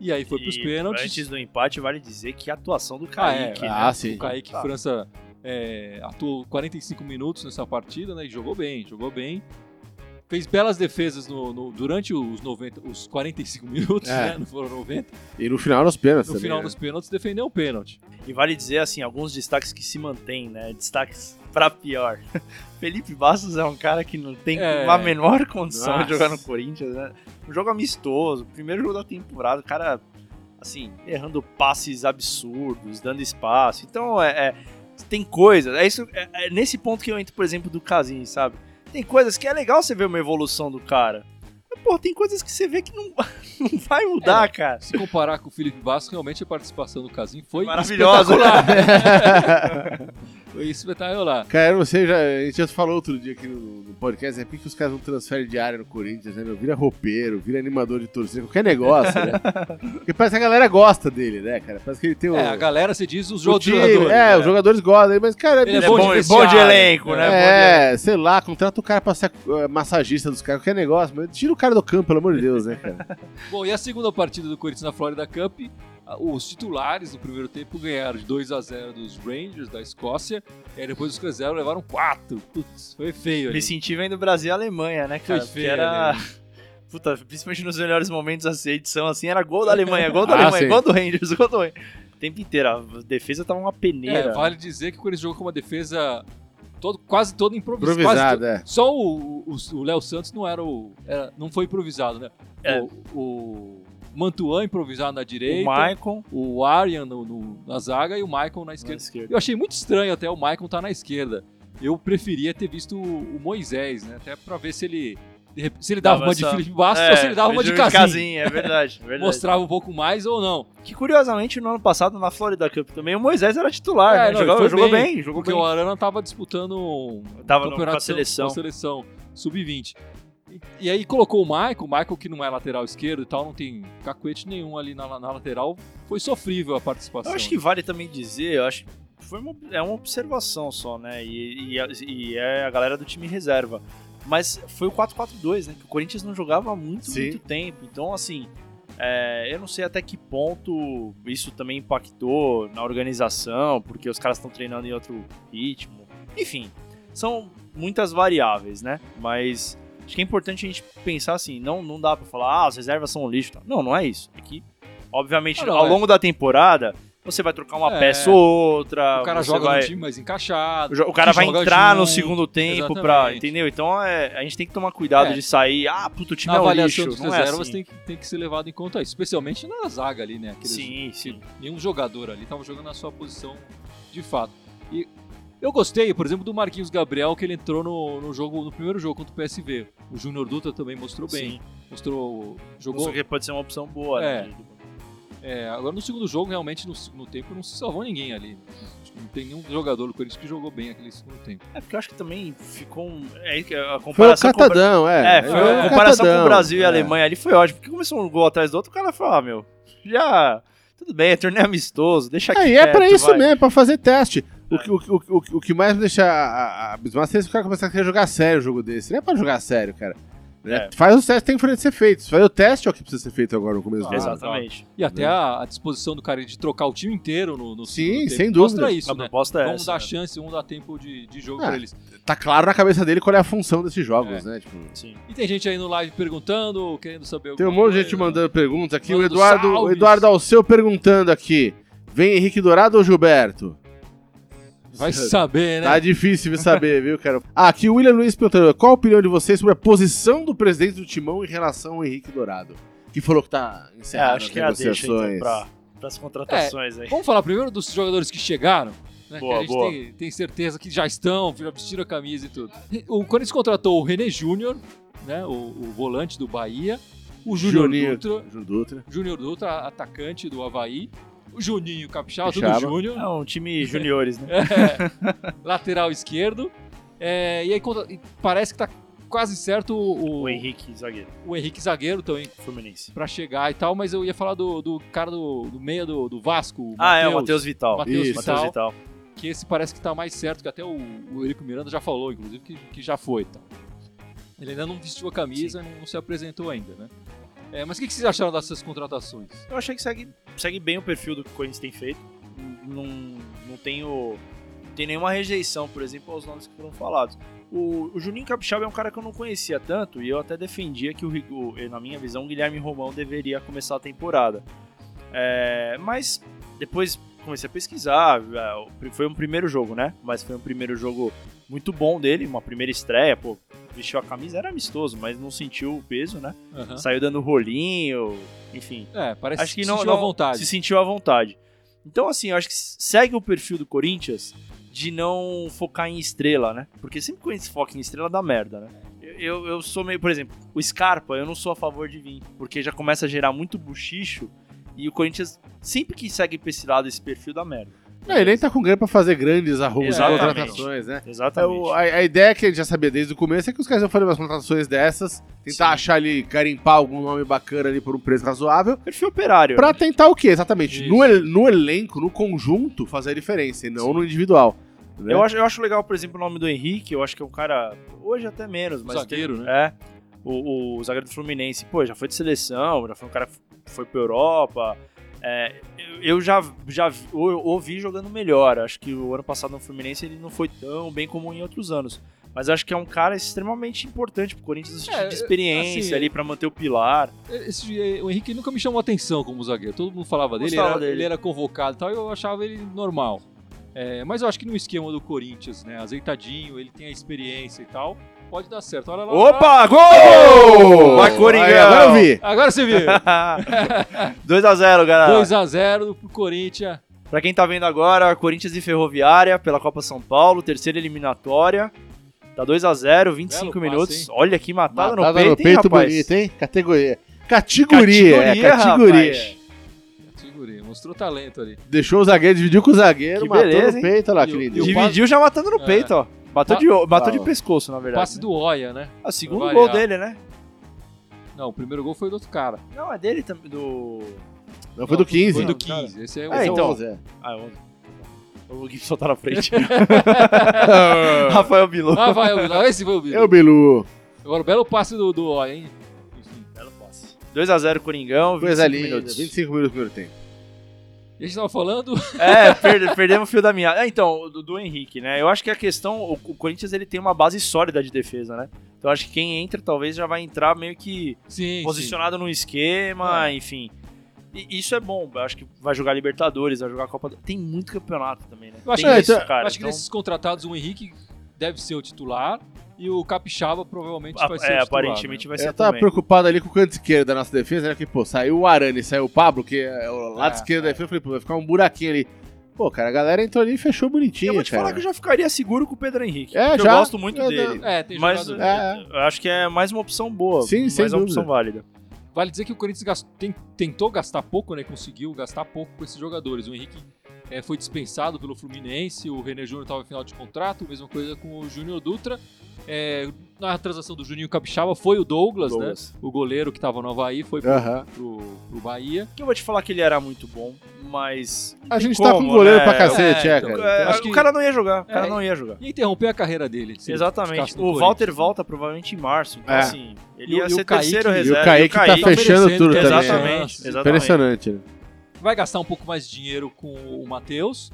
S1: E aí foi pros
S3: E
S1: pênaltis.
S3: Antes do empate, vale dizer que a atuação do
S1: Ah, é.
S3: Kaique, né?
S2: Ah, sim.
S1: O Kaique
S3: Tá.
S1: França é, atuou 45 minutos nessa partida, né? E jogou bem, jogou bem. Fez belas defesas no, no- durante os, 90, os 45 [LAUGHS] minutos,
S2: É.
S1: né? Não foram 90.
S2: E no final nos pênaltis
S1: No
S2: também.
S1: final
S2: né?
S1: dos pênaltis defendeu o pênalti.
S3: E vale dizer, assim, alguns destaques que se mantêm, né? Destaques pra pior. [LAUGHS] Felipe Bastos é um cara que não tem
S1: É.
S3: a menor condição
S2: Nossa.
S3: de jogar no Corinthians, né? Um jogo amistoso, primeiro jogo da temporada, o cara, assim, errando passes absurdos, dando espaço. Então, é, é- tem coisas. É, isso, é, é nesse ponto que eu entro, por exemplo, do Casim, sabe? Tem coisas que é legal você ver uma evolução do cara. Mas, pô, tem coisas que você vê que não, [LAUGHS] não vai mudar,
S1: É.
S3: cara.
S1: Se comparar com o Felipe Bastos, realmente a participação do Casim foi
S3: Maravilhosa. [LAUGHS]
S1: foi espetacular.
S2: Cara, eu não sei, já, a gente já falou outro dia aqui no, no podcast, é porque os caras não transferem de área no Corinthians, né? meu? Vira roupeiro, vira animador de torcida, qualquer negócio, né? Porque parece que a galera gosta dele, né, cara? Parece que ele tem o.
S1: É, a galera, você diz os jogadores.
S2: é,
S1: né?
S2: os jogadores gostam, mas, cara,
S1: Ele é
S2: bicho,
S1: bom de
S3: bom,
S1: vestiário.
S3: de elenco, né? Bom
S2: É, sei lá, contrata o cara pra ser eh, massagista dos caras, qualquer negócio, mas tira o cara do campo, pelo amor de Deus, né, cara?
S1: Bom, e a segunda partida do Corinthians na Florida Cup, os titulares no primeiro tempo ganharam de 2 a 0 dos Rangers da Escócia, e aí depois os reservas levaram 4. Putz, foi feio ali.
S3: Me senti vendo Brasil e Alemanha, né, cara?
S1: Foi
S3: Porque
S1: feio,
S3: era.
S1: né? [LAUGHS]
S3: Puta, principalmente nos melhores momentos dessa edição, assim, era gol da Alemanha, gol da [LAUGHS]
S2: Ah,
S3: Alemanha,
S2: sim.
S3: gol do Rangers, [LAUGHS] gol do Rangers. O tempo inteiro, a defesa tava uma peneira.
S1: É, vale dizer que o Corinthians jogou com uma defesa todo, quase toda improvisada.
S2: Improvisado, é.
S1: Só o Léo Santos não era o. era- não foi improvisado, né?
S3: É.
S1: O, o Mantuan improvisado na
S3: o
S1: direita,
S3: Maicon
S1: o Arian no- no- na zaga e o Michael na
S3: na
S1: esquerda.
S3: esquerda.
S1: Eu achei muito estranho até o Michael estar na esquerda. Eu preferia ter visto o, o Moisés, né? Até pra ver se ele. Se ele dava
S3: Dava
S1: uma de Felipe Bastos
S3: É,
S1: ou se ele dava uma de
S3: Júnior
S1: Casim.
S3: é verdade, é verdade. [LAUGHS]
S1: Mostrava um pouco mais ou não.
S3: Que curiosamente, no ano passado, na Florida Cup também, o Moisés era titular,
S1: É,
S3: né?
S1: não,
S3: jogou, jogou
S1: bem,
S3: bem, jogou
S1: Porque
S3: bem.
S1: o Arana tava disputando um
S3: Tava
S1: campeonato
S3: com a seleção.
S1: com a seleção sub-20. E, e aí colocou o Michael, o Michael que não é lateral esquerdo e tal, não tem cacuete nenhum ali na, na lateral. Foi sofrível a participação.
S3: Eu acho que vale também dizer, eu acho que foi uma, é uma observação só, né? E, e, a- e é a galera do time reserva. Mas foi o 4-4-2, né? Que o Corinthians não jogava há muito,
S2: Sim.
S3: muito tempo. Então, assim, é, eu não sei até que ponto isso também impactou na organização, porque os caras estão treinando em outro ritmo. Enfim, são muitas variáveis, né? Mas acho que é importante a gente pensar assim, não, não dá pra falar, ah, as reservas são um lixo. tá? Não, não é isso. É que, obviamente,
S1: Ah, não,
S3: ao
S1: é.
S3: longo da temporada, você vai trocar uma
S1: É.
S3: peça ou outra.
S1: o cara joga
S3: vai...
S1: no time mais encaixado.
S3: o cara vai entrar no segundo tempo pra.
S1: Exatamente.
S3: Entendeu? Então é, a gente tem que tomar cuidado
S1: É.
S3: de sair. Ah, puto, o time
S1: Na
S3: é um lixo.
S1: dos
S3: Não é
S1: reservas
S3: assim.
S1: tem, que, tem que ser levado em conta isso, especialmente na zaga ali, né? Aqueles-
S3: Sim, sim.
S1: nenhum jogador ali estava jogando na sua posição de fato. E eu gostei, por exemplo, do Marquinhos Gabriel, que ele entrou no, no jogo, no primeiro jogo contra o PSV. O Júnior Dutra também mostrou bem.
S3: Sim.
S1: Mostrou. Jogou.
S3: Mostrou que pode ser uma opção boa,
S1: É.
S3: né?
S1: É, agora no segundo jogo, realmente, no segundo tempo, não se salvou ninguém ali. Não tem nenhum jogador do Corinthians que jogou bem aquele segundo tempo.
S3: É porque eu acho que também ficou um. É, que a
S2: Foi o
S3: comparação com o
S2: catadão, é.
S3: É, foi
S2: Foi
S3: a comparação com
S2: catadão,
S3: o Brasil e a
S2: é.
S3: Alemanha ali foi ótimo. Porque começou um gol atrás do outro, o cara falou, ah, meu, já. Tudo bem, é torneio amistoso, deixa aqui.
S2: É, e é pra isso
S3: vai.
S2: mesmo, pra fazer teste. O, que- o, o, o, que- o que mais me deixa a- abismado é se o cara começar a querer jogar sério o jogo desse. Não é pra jogar sério, cara. né?
S3: É.
S2: Faz os testes que tem que ser feitos. Faz o teste é o que precisa ser feito agora no começo do
S1: Claro.
S2: ano.
S3: Exatamente.
S1: E até a, a disposição do cara de trocar o time inteiro no, no
S2: Sim, sem
S1: mostra
S2: dúvida.
S1: isso,
S3: A
S1: né?
S3: proposta é
S1: Vamos
S3: essa.
S1: dar
S3: né?
S1: chance, vamos dar tempo de, de jogo
S2: Ah.
S1: pra eles.
S2: Tá claro na cabeça dele qual é a função desses jogos,
S1: É.
S2: né? Tipo,
S3: Sim.
S1: E tem gente aí no live perguntando, querendo saber
S2: tem um monte de gente mandando perguntas aqui. O Eduardo, o. Eduardo Alceu perguntando aqui. Vem Henrique Dourado ou Gilberto?
S1: Vai saber, né?
S2: Tá difícil de saber, viu, cara? Ah, aqui o William Luiz perguntando, qual a opinião de vocês sobre a posição do presidente do Timão em relação ao Henrique Dourado? Que falou que tá
S3: É,
S2: encerrado
S3: acho
S2: as
S3: que é a deixa então pra, pras contratações aí.
S1: Vamos falar primeiro dos jogadores que chegaram. Né,
S3: Boa,
S1: que a gente
S3: boa.
S1: tem, tem certeza que já estão, já vestiram a camisa e tudo. O Corinthians contratou o René Júnior, né, o, o volante do Bahia, o Júnior Dutra,
S2: Júnior Dutra.
S1: Júnior Dutra, atacante do Havaí, o Juninho Capixaba, tudo
S2: Capixaba.
S1: Júnior,
S3: É um time juniores, né?
S1: É, [LAUGHS] lateral esquerdo. É, e aí e parece que tá quase certo o,
S3: O Henrique, zagueiro,
S1: o Henrique Zagueiro também
S3: Fluminense.
S1: pra chegar e tal, mas eu ia falar do, do cara do, do meia do, do Vasco, o
S3: Ah, é, o
S1: Matheus,
S3: Vital.
S1: Matheus Vital,
S3: Vital.
S1: que esse parece que tá mais certo, que até o, o Eurico Miranda já falou, inclusive, que, que já foi. Tá. Ele ainda não vestiu a camisa, não, não se apresentou ainda, né? É, mas o que, vocês acharam dessas contratações?
S3: Eu achei que segue, segue bem o perfil do que o Corinthians tem feito. Não, não tenho. Tem nenhuma rejeição, por exemplo, aos nomes que foram falados. O, o Juninho Capixaba é um cara que eu não conhecia tanto e eu até defendia que, o, na minha visão, o Guilherme Romão deveria começar a temporada. É, mas depois comecei a pesquisar. é, Foi um primeiro jogo, né? Mas foi um primeiro jogo muito bom dele, uma primeira estreia. Pô, vestiu a camisa, era amistoso, mas não sentiu o peso, né?
S1: Aham.
S3: Saiu dando rolinho, enfim
S1: É, parece
S3: acho que
S1: se
S3: não,
S1: sentiu
S3: não-
S1: à vontade.
S3: se sentiu à vontade. Então, assim, eu acho que segue o perfil do Corinthians de não focar em estrela, né? Porque sempre que o Corinthians foca em estrela dá merda, né? Eu, eu, eu sou meio, por exemplo, o Scarpa, eu não sou a favor de vir, porque já começa a gerar muito buchicho e o Corinthians sempre que segue pra esse lado, esse perfil dá merda.
S2: Não, ele nem tá com grana pra fazer grandes arrumos de contratações, né? É,
S3: Exatamente.
S2: o- a, a ideia que a gente já sabia desde o começo é que os caras iam fazer umas contratações dessas, tentar
S3: Sim.
S2: achar ali, carimpar algum nome bacana ali por um preço razoável,
S3: Perfil operário.
S2: pra tentar o quê? Exatamente.
S1: Isso.
S2: No, no elenco, no conjunto, fazer a diferença, e não no individual. né?
S3: Eu acho, eu acho legal, por exemplo, o nome do Henrique, eu acho que é um cara. Hoje até menos, mas.
S1: Zagueiro,
S3: tem-
S1: né?
S3: É. O, o zagueiro do Fluminense, pô, já foi de seleção, já foi um cara que foi pra Europa. É, eu, já, já vi- ou- ouvi jogando melhor. Acho que o ano passado no Fluminense ele não foi tão bem como em outros anos. Mas acho que é um cara extremamente importante pro Corinthians
S1: É,
S3: de experiência
S1: assim,
S3: ali pra manter o pilar.
S1: Esse- eh, o Henrique nunca me chamou atenção como zagueiro. Todo mundo falava dele, era-
S3: dele.
S1: ele era convocado e tal, eu achava ele normal. É, mas eu acho que no esquema do Corinthians, né, azeitadinho, ele tem a experiência e tal, pode dar certo. Olha lá.
S3: Opa, gol! Vai,
S2: Aí,
S3: Coringão!
S2: agora eu vi.
S1: Agora você viu. [LAUGHS]
S3: 2x0, galera.
S1: 2x0 pro Corinthians.
S3: Pra quem tá vendo agora, Corinthians e Ferroviária pela Copa São Paulo, terceira eliminatória. Tá 2x0, 25
S1: Belo
S3: minutos.
S1: passe,
S3: Olha que matada,
S2: Matada
S3: no peito,
S2: no
S3: hein,
S2: peito
S3: rapaz?
S2: bonito, hein? Categoria. Categoria, é, categoria.
S3: rapaz.
S1: Segurei, mostrou talento ali.
S2: Deixou o zagueiro, dividiu com o zagueiro,
S3: Que
S2: matou
S3: beleza,
S2: no
S3: hein?
S2: peito, olha lá,
S1: E
S2: que
S1: o-
S2: lindo.
S1: e o
S3: Dividiu já matando no
S1: É.
S3: peito, ó. Bateu,
S1: Pa-
S3: de, bateu de pescoço, na verdade.
S1: Passe
S3: né?
S1: do Oia, né?
S3: Ah, segundo
S1: Vai
S3: gol
S1: variar.
S3: dele, né?
S1: Não, o primeiro gol foi do outro cara.
S3: Não, é dele também, do...
S2: Não, foi do 15.
S1: Foi do
S3: Não, cara.
S1: 15. Esse é o
S3: É, então.
S2: 11, é.
S3: Ah, é 11. O Gibson tá na frente. [LAUGHS] Rafael Bilu.
S1: Ah, vai, o- esse foi o Bilu.
S2: É o Bilu.
S1: Agora, o belo passe do, do Oia, hein? Enfim.
S3: Belo passe. 2x0 Coringão, 25
S2: Coisa linda.
S3: minutos.
S2: 25 minutos no primeiro tempo.
S1: A gente tava falando. [LAUGHS]
S3: É, perde- perdemos o fio da minha. É, então, do, do Henrique, né? Eu acho que a questão, o, o Corinthians ele tem uma base sólida de defesa, né? Então acho que quem entra talvez já vai entrar meio que
S1: Sim,
S3: posicionado num esquema,
S1: É.
S3: enfim. E isso é bom, eu acho que vai jogar Libertadores, vai jogar Copa do... Tem muito campeonato também, né?
S1: Eu acho
S3: Tem
S2: que-
S3: isso,
S2: eu
S3: cara.
S1: Acho que
S3: então-
S1: desses contratados, o Henrique deve ser o titular e o Capixaba provavelmente
S3: a-
S1: vai ser
S3: é,
S1: titular.
S3: aparentemente
S1: né?
S3: vai ser
S2: Eu tava
S3: também.
S2: preocupado ali com o canto esquerdo da nossa defesa, né? Que, pô, saiu o Arana e saiu o Pablo, que é o lado
S1: É,
S2: esquerdo da
S1: é.
S2: defesa. Eu falei, pô, vai ficar um buraquinho ali. Pô, cara, a galera entrou ali e fechou bonitinho,
S3: Eu vou te
S2: cara.
S3: falar que eu já ficaria seguro com o Pedro Henrique.
S2: É, já.
S3: Eu gosto muito
S2: É,
S3: dele.
S1: É, tem
S3: Mas.
S2: É.
S3: eu acho que é mais uma opção boa.
S2: Sim,
S3: mais
S2: sem
S3: uma
S2: dúvida.
S3: opção válida.
S1: Vale dizer que o Corinthians gastou- tem- tentou gastar pouco, né? Conseguiu gastar pouco com esses jogadores. O Henrique eh, foi dispensado pelo Fluminense, o René Júnior estava em final de contrato, mesma coisa com o Júnior Dutra. Eh, na transação do Juninho Capixaba foi o Douglas,
S3: Douglas.
S1: né? O goleiro que estava no Havaí foi pro,
S2: Aham.
S1: pro, pro Bahia.
S3: Que eu vou te falar que ele era muito bom, mas.
S2: A gente tá com
S3: como,
S2: goleiro
S3: né?
S2: pra cacete,
S1: É,
S2: é,
S1: então,
S2: cara.
S3: É,
S1: acho
S3: o
S1: que-
S3: cara não ia jogar. O cara
S1: É,
S3: não ia jogar.
S1: E interrompeu a carreira dele.
S3: Exatamente. O Walter
S1: né?
S3: volta provavelmente em março. Então,
S2: É.
S3: assim, ele
S1: E o-
S3: ia
S1: e o
S3: ser
S1: Kaique-
S3: terceiro
S1: e o
S3: reserva.
S2: Kaique tá
S1: Kaique
S2: fechando
S1: merecendo
S2: tudo também.
S3: Exatamente, exatamente.
S2: Impressionante, né?
S1: Vai gastar um pouco mais de dinheiro com o Matheus,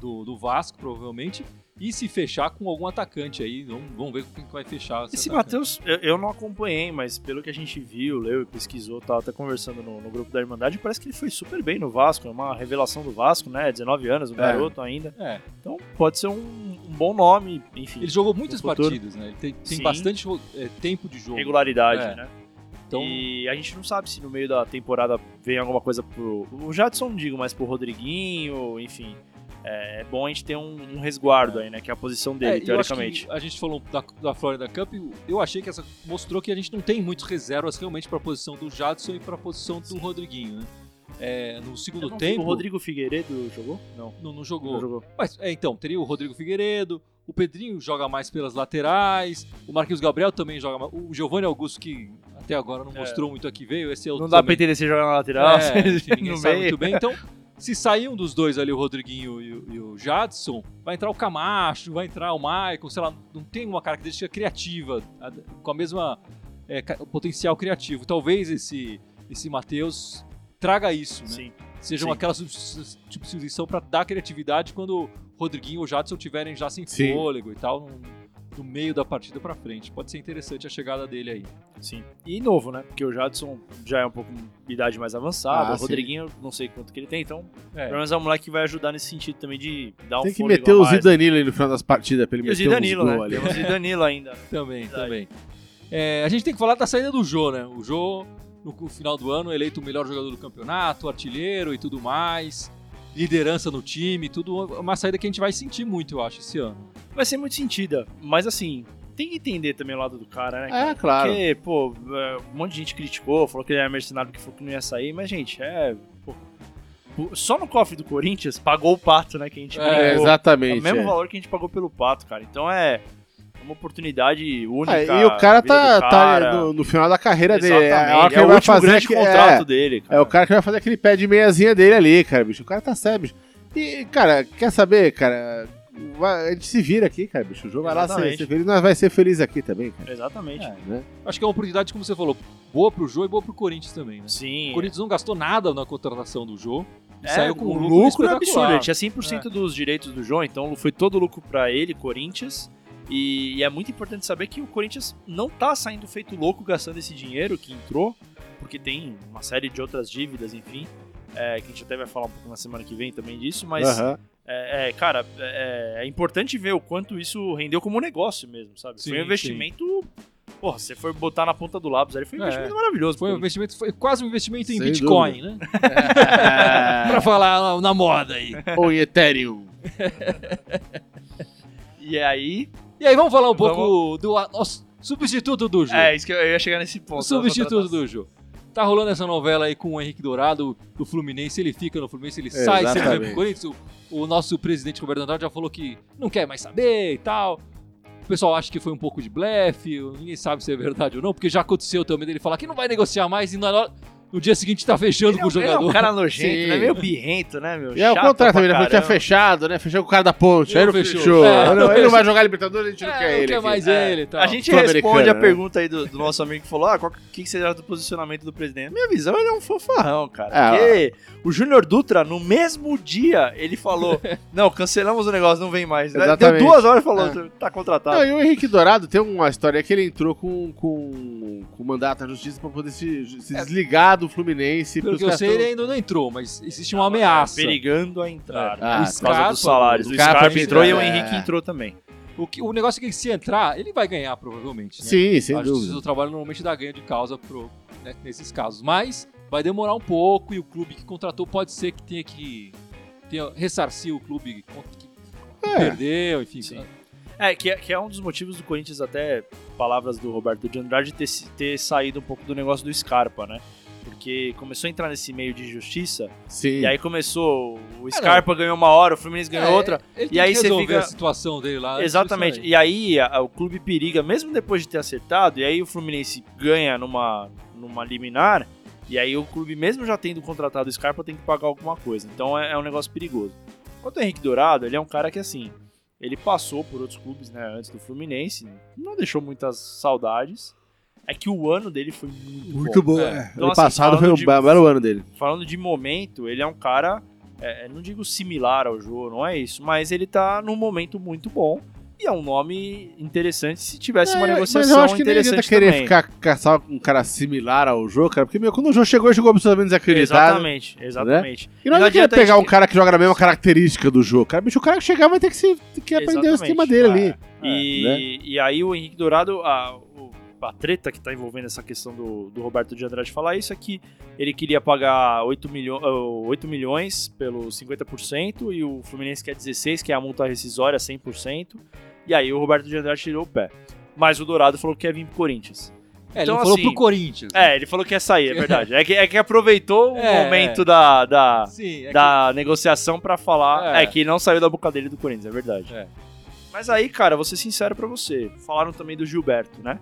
S1: do, do Vasco, provavelmente. E se fechar com algum atacante aí, vamos, vamos ver com quem que vai fechar. esse.
S3: Matheus, eu, eu não acompanhei, mas pelo que a gente viu, leu e pesquisou, tava até conversando no, no grupo da Irmandade, parece que ele foi super bem no Vasco, é uma revelação do Vasco, né? 19 anos, um
S2: É.
S3: garoto ainda.
S1: É,
S3: Então pode ser um, um bom nome, enfim.
S1: ele jogou muitas partidas, né? Ele tem, tem bastante é, tempo de jogo.
S3: regularidade,
S1: É.
S3: né?
S1: Então,
S3: E a gente não sabe se no meio da temporada vem alguma coisa pro. O Jadson não digo, mas pro Rodriguinho, enfim. É, é bom a gente ter um, um resguardo aí, né? Que é a posição dele,
S1: É,
S3: teoricamente.
S1: a gente falou da, da Florida Cup, eu achei que essa mostrou que a gente não tem muitas reservas realmente para a posição do Jadson e para a posição do Rodriguinho, né? É, no segundo tempo,
S3: O Rodrigo Figueiredo jogou? Não.
S1: não, não jogou.
S3: Não jogou.
S1: Mas, é, então, teria o Rodrigo Figueiredo, o Pedrinho joga mais pelas laterais, o Marquinhos Gabriel também joga mais, o Giovanni Augusto, que até agora não
S3: É.
S1: mostrou muito aqui, veio, esse é
S3: Não dá pra
S1: também-
S3: entender se jogar na lateral,
S1: é, [LAUGHS] enfim, ninguém sabe
S3: meio.
S1: muito bem. Então, [LAUGHS] se sair um dos dois ali, o Rodriguinho e o, e o Jadson, vai entrar o Camacho, vai entrar o Maicon, sei lá, não tem uma característica criativa, com a mesma é, potencial criativo. Talvez esse, esse Matheus traga isso, né?
S3: Sim.
S1: Seja
S3: sim.
S1: aquela subs- substituição para dar criatividade quando o Rodriguinho ou o Jadson estiverem já sem
S2: Sim.
S1: fôlego e tal, no, no meio da partida para frente. Pode ser interessante a chegada dele aí.
S3: Sim. E novo, né? Porque o Jadson já é um pouco de idade mais avançada.
S2: Ah,
S3: o
S2: sim.
S3: Rodriguinho, não sei quanto que ele tem, então,
S1: É.
S3: pelo menos é um moleque que vai ajudar nesse sentido também de dar um
S2: Tem que meter o
S3: mais.
S2: Zidanilo aí no final das partidas pra ele
S3: E o
S2: meter
S3: Zidanilo,
S2: uns
S3: né?
S2: ali.
S3: Tem o Zidanilo ainda. [LAUGHS]
S1: Também,
S3: Verdade.
S1: também. É, a gente tem que falar da saída do Jô, né? O Jô, no final do ano, eleito o melhor jogador do campeonato, artilheiro e tudo mais. Liderança no time, tudo. Uma saída que a gente vai sentir muito, eu acho, esse ano.
S3: Vai ser muito sentida, mas assim, tem que entender também o lado do cara, né? cara?
S2: É, claro.
S3: Porque, pô, é, um monte de gente criticou, falou que ele era mercenário porque falou que não ia sair, mas, gente, é. pô, só no cofre do Corinthians pagou o pato, né? Que a gente
S1: É,
S2: É,
S3: brincou. É
S2: exatamente.
S3: o mesmo
S2: é.
S3: valor que a gente pagou pelo pato, cara. Então é uma oportunidade única.
S2: É, e o cara tá, tá
S3: cara.
S2: no, no final da carreira dele. É,
S3: Exatamente.
S2: hora que
S3: é
S2: ele
S3: o
S2: vai
S3: último
S2: fazer
S3: grande contrato
S2: é,
S3: dele, cara.
S2: É o cara que vai fazer aquele pé de meiazinha dele ali, cara, bicho. O cara tá sério, bicho. E, cara, quer saber, cara? Vai- a gente se vira aqui, cara, bicho. O jogo vai lá ser, ser feliz, nós vai ser feliz aqui também, cara.
S3: Exatamente.
S1: É.
S2: Né?
S1: Acho que é uma oportunidade, como você falou, boa pro Jô e boa pro Corinthians também, né?
S3: Sim.
S1: O Corinthians não gastou nada na contratação do Jô.
S3: É,
S1: saiu com um
S3: o
S1: lucro,
S3: lucro é absurdo. Ele tinha 100% dos direitos do João, então foi todo lucro pra ele, Corinthians. E, e é muito importante saber que o Corinthians não tá saindo feito louco gastando esse dinheiro que entrou, porque tem uma série de outras dívidas, enfim. é, que a gente até vai falar um pouco na semana que vem também disso, mas
S2: Aham.
S3: é, é, cara, é, é importante ver o quanto isso rendeu como negócio mesmo, sabe?
S1: Sim,
S3: foi um investimento. Porra, você foi botar na ponta do lápis ali, foi um
S1: É.
S3: investimento maravilhoso.
S1: Foi um investimento, foi quase um investimento em
S2: Sem
S1: Bitcoin, né? [LAUGHS] pra falar na, na moda aí.
S2: Ou em Ethereum. [LAUGHS]
S3: E aí.
S1: E aí, vamos falar um pouco do a- nosso substituto do Jô.
S3: É, isso que eu, ia chegar nesse
S1: o
S3: ponto.
S1: substituto do Jô. Tá rolando essa novela aí com o Henrique Dourado do Fluminense. Ele fica no Fluminense, ele sai, se ele vai pro
S2: Exatamente.
S1: Corinthians. O, o nosso presidente Roberto Andrade já falou que não quer mais saber e tal. O pessoal acha que foi um pouco de blefe, ninguém sabe se é verdade ou não, porque já aconteceu também dele falar que não vai negociar mais e na hora- no dia seguinte tá fechando
S3: Ele é,
S1: com o
S3: ele é
S1: jogador.
S3: um cara nojento,
S2: Sim.
S3: né? Meio birrento, né, meu?
S2: E é o contrário também, né? Porque tinha fechado, né? Fechou com o cara da ponte.
S1: Não
S2: Aí não
S1: fechou.
S2: fechou.
S1: É,
S2: Ele não-
S1: não
S2: ele não vai
S1: fechou.
S2: jogar Libertadores, a gente não
S1: É,
S2: quer
S1: não
S2: ele.
S1: quer mais
S3: É,
S1: ele tal.
S3: A gente responde a
S2: né?
S3: pergunta aí do, do nosso amigo que falou: ah, qual que, que será do posicionamento do presidente? Minha visão, ele é um fofarrão, cara.
S2: É,
S3: porque o Júnior Dutra, no mesmo dia, ele falou: [LAUGHS] não, cancelamos o negócio, não vem mais. Deu
S2: Exatamente.
S3: duas horas e falou:
S2: É.
S3: tá contratado.
S2: Não, e o Henrique Dourado tem uma história que ele entrou com, com, com mandato na justiça pra poder se, se
S1: É.
S2: do Fluminense.
S1: Pelo
S2: porque
S1: que eu sei, ele ainda não entrou, mas existe uma ameaça.
S3: Perigando a entrar.
S1: É.
S2: Ah,
S3: por causa
S1: Scarpa,
S3: dos salários.
S2: o
S3: O
S2: Scarpa
S3: Scarpa entrou e o
S2: é.
S3: Henrique entrou também.
S1: O, que, o negócio é que se entrar, ele vai ganhar provavelmente. Né?
S2: Sim, sem
S1: a justiça
S2: dúvida.
S1: do trabalho normalmente dá ganho de causa pro, né, nesses casos. Mas vai demorar um pouco e o clube que contratou pode ser que tenha que tenha, ressarcir o clube que
S2: É.
S1: perdeu, enfim.
S3: Sim. É que, é, que é um dos motivos do Corinthians, até palavras do Roberto de Andrade, ter, ter saído um pouco do negócio do Scarpa, né? Porque começou a entrar nesse meio de justiça,
S2: Sim.
S3: e aí começou, o Scarpa ganhou uma hora, o Fluminense ganhou
S1: É,
S3: outra.
S1: Ele
S3: E aí você fica-
S1: a situação dele lá. antes
S3: Exatamente. E aí a- o clube periga, mesmo depois de ter acertado, e aí o Fluminense ganha numa, numa liminar, e aí o clube, mesmo já tendo contratado o Scarpa, tem que pagar alguma coisa. Então é, é um negócio perigoso. Quanto ao Henrique Dourado, ele é um cara que assim, ele passou por outros clubes, né, antes do Fluminense, não deixou muitas saudades. É que o ano dele foi muito,
S2: Muito
S3: bom.
S2: bom.
S1: É.
S2: É.
S3: Então,
S2: ano
S3: assim,
S2: passado foi um
S3: de-
S2: belo ano dele.
S3: Falando de momento, ele é um cara é, não digo similar ao Jô, não é isso, mas ele tá num momento muito bom. E é um nome interessante se tivesse uma
S2: É,
S3: negociação
S2: mas eu acho que
S3: interessante
S2: adianta querer
S3: também.
S2: ficar caçar um cara similar ao jogo, cara, porque meu, quando o jogo chegou, ele chegou absolutamente desacreditado.
S3: Exatamente, exatamente.
S2: E não,
S3: Não
S2: adianta querer pegar
S3: gente-
S2: um cara que joga na mesma característica do jogo. Cara, bicho, o cara que chegar vai ter que, se, que aprender o
S3: Exatamente.
S2: esquema dele ali.
S3: E,
S2: né?
S3: e aí o Henrique Dourado, a, o- a treta que tá envolvendo essa questão do, do Roberto de Andrade falar isso é que ele queria pagar 8, milho, ah, 8 milhões pelos 50% e o Fluminense quer 16, que é a multa rescisória 100%. E aí o Roberto de Andrade tirou o pé. Mas o Dourado falou que quer vir pro Corinthians.
S1: É, ele
S3: Então,
S1: não falou
S3: assim,
S1: pro Corinthians.
S3: É, ele falou que ia sair, é verdade. É que, é que aproveitou o
S1: É,
S3: momento da, da,
S1: Sim, é
S3: da negociação pra falar.
S1: É.
S3: É. que não saiu da boca dele do Corinthians, é verdade.
S1: É.
S3: Mas aí, cara, vou ser sincero pra você. Falaram também do Gilberto, né?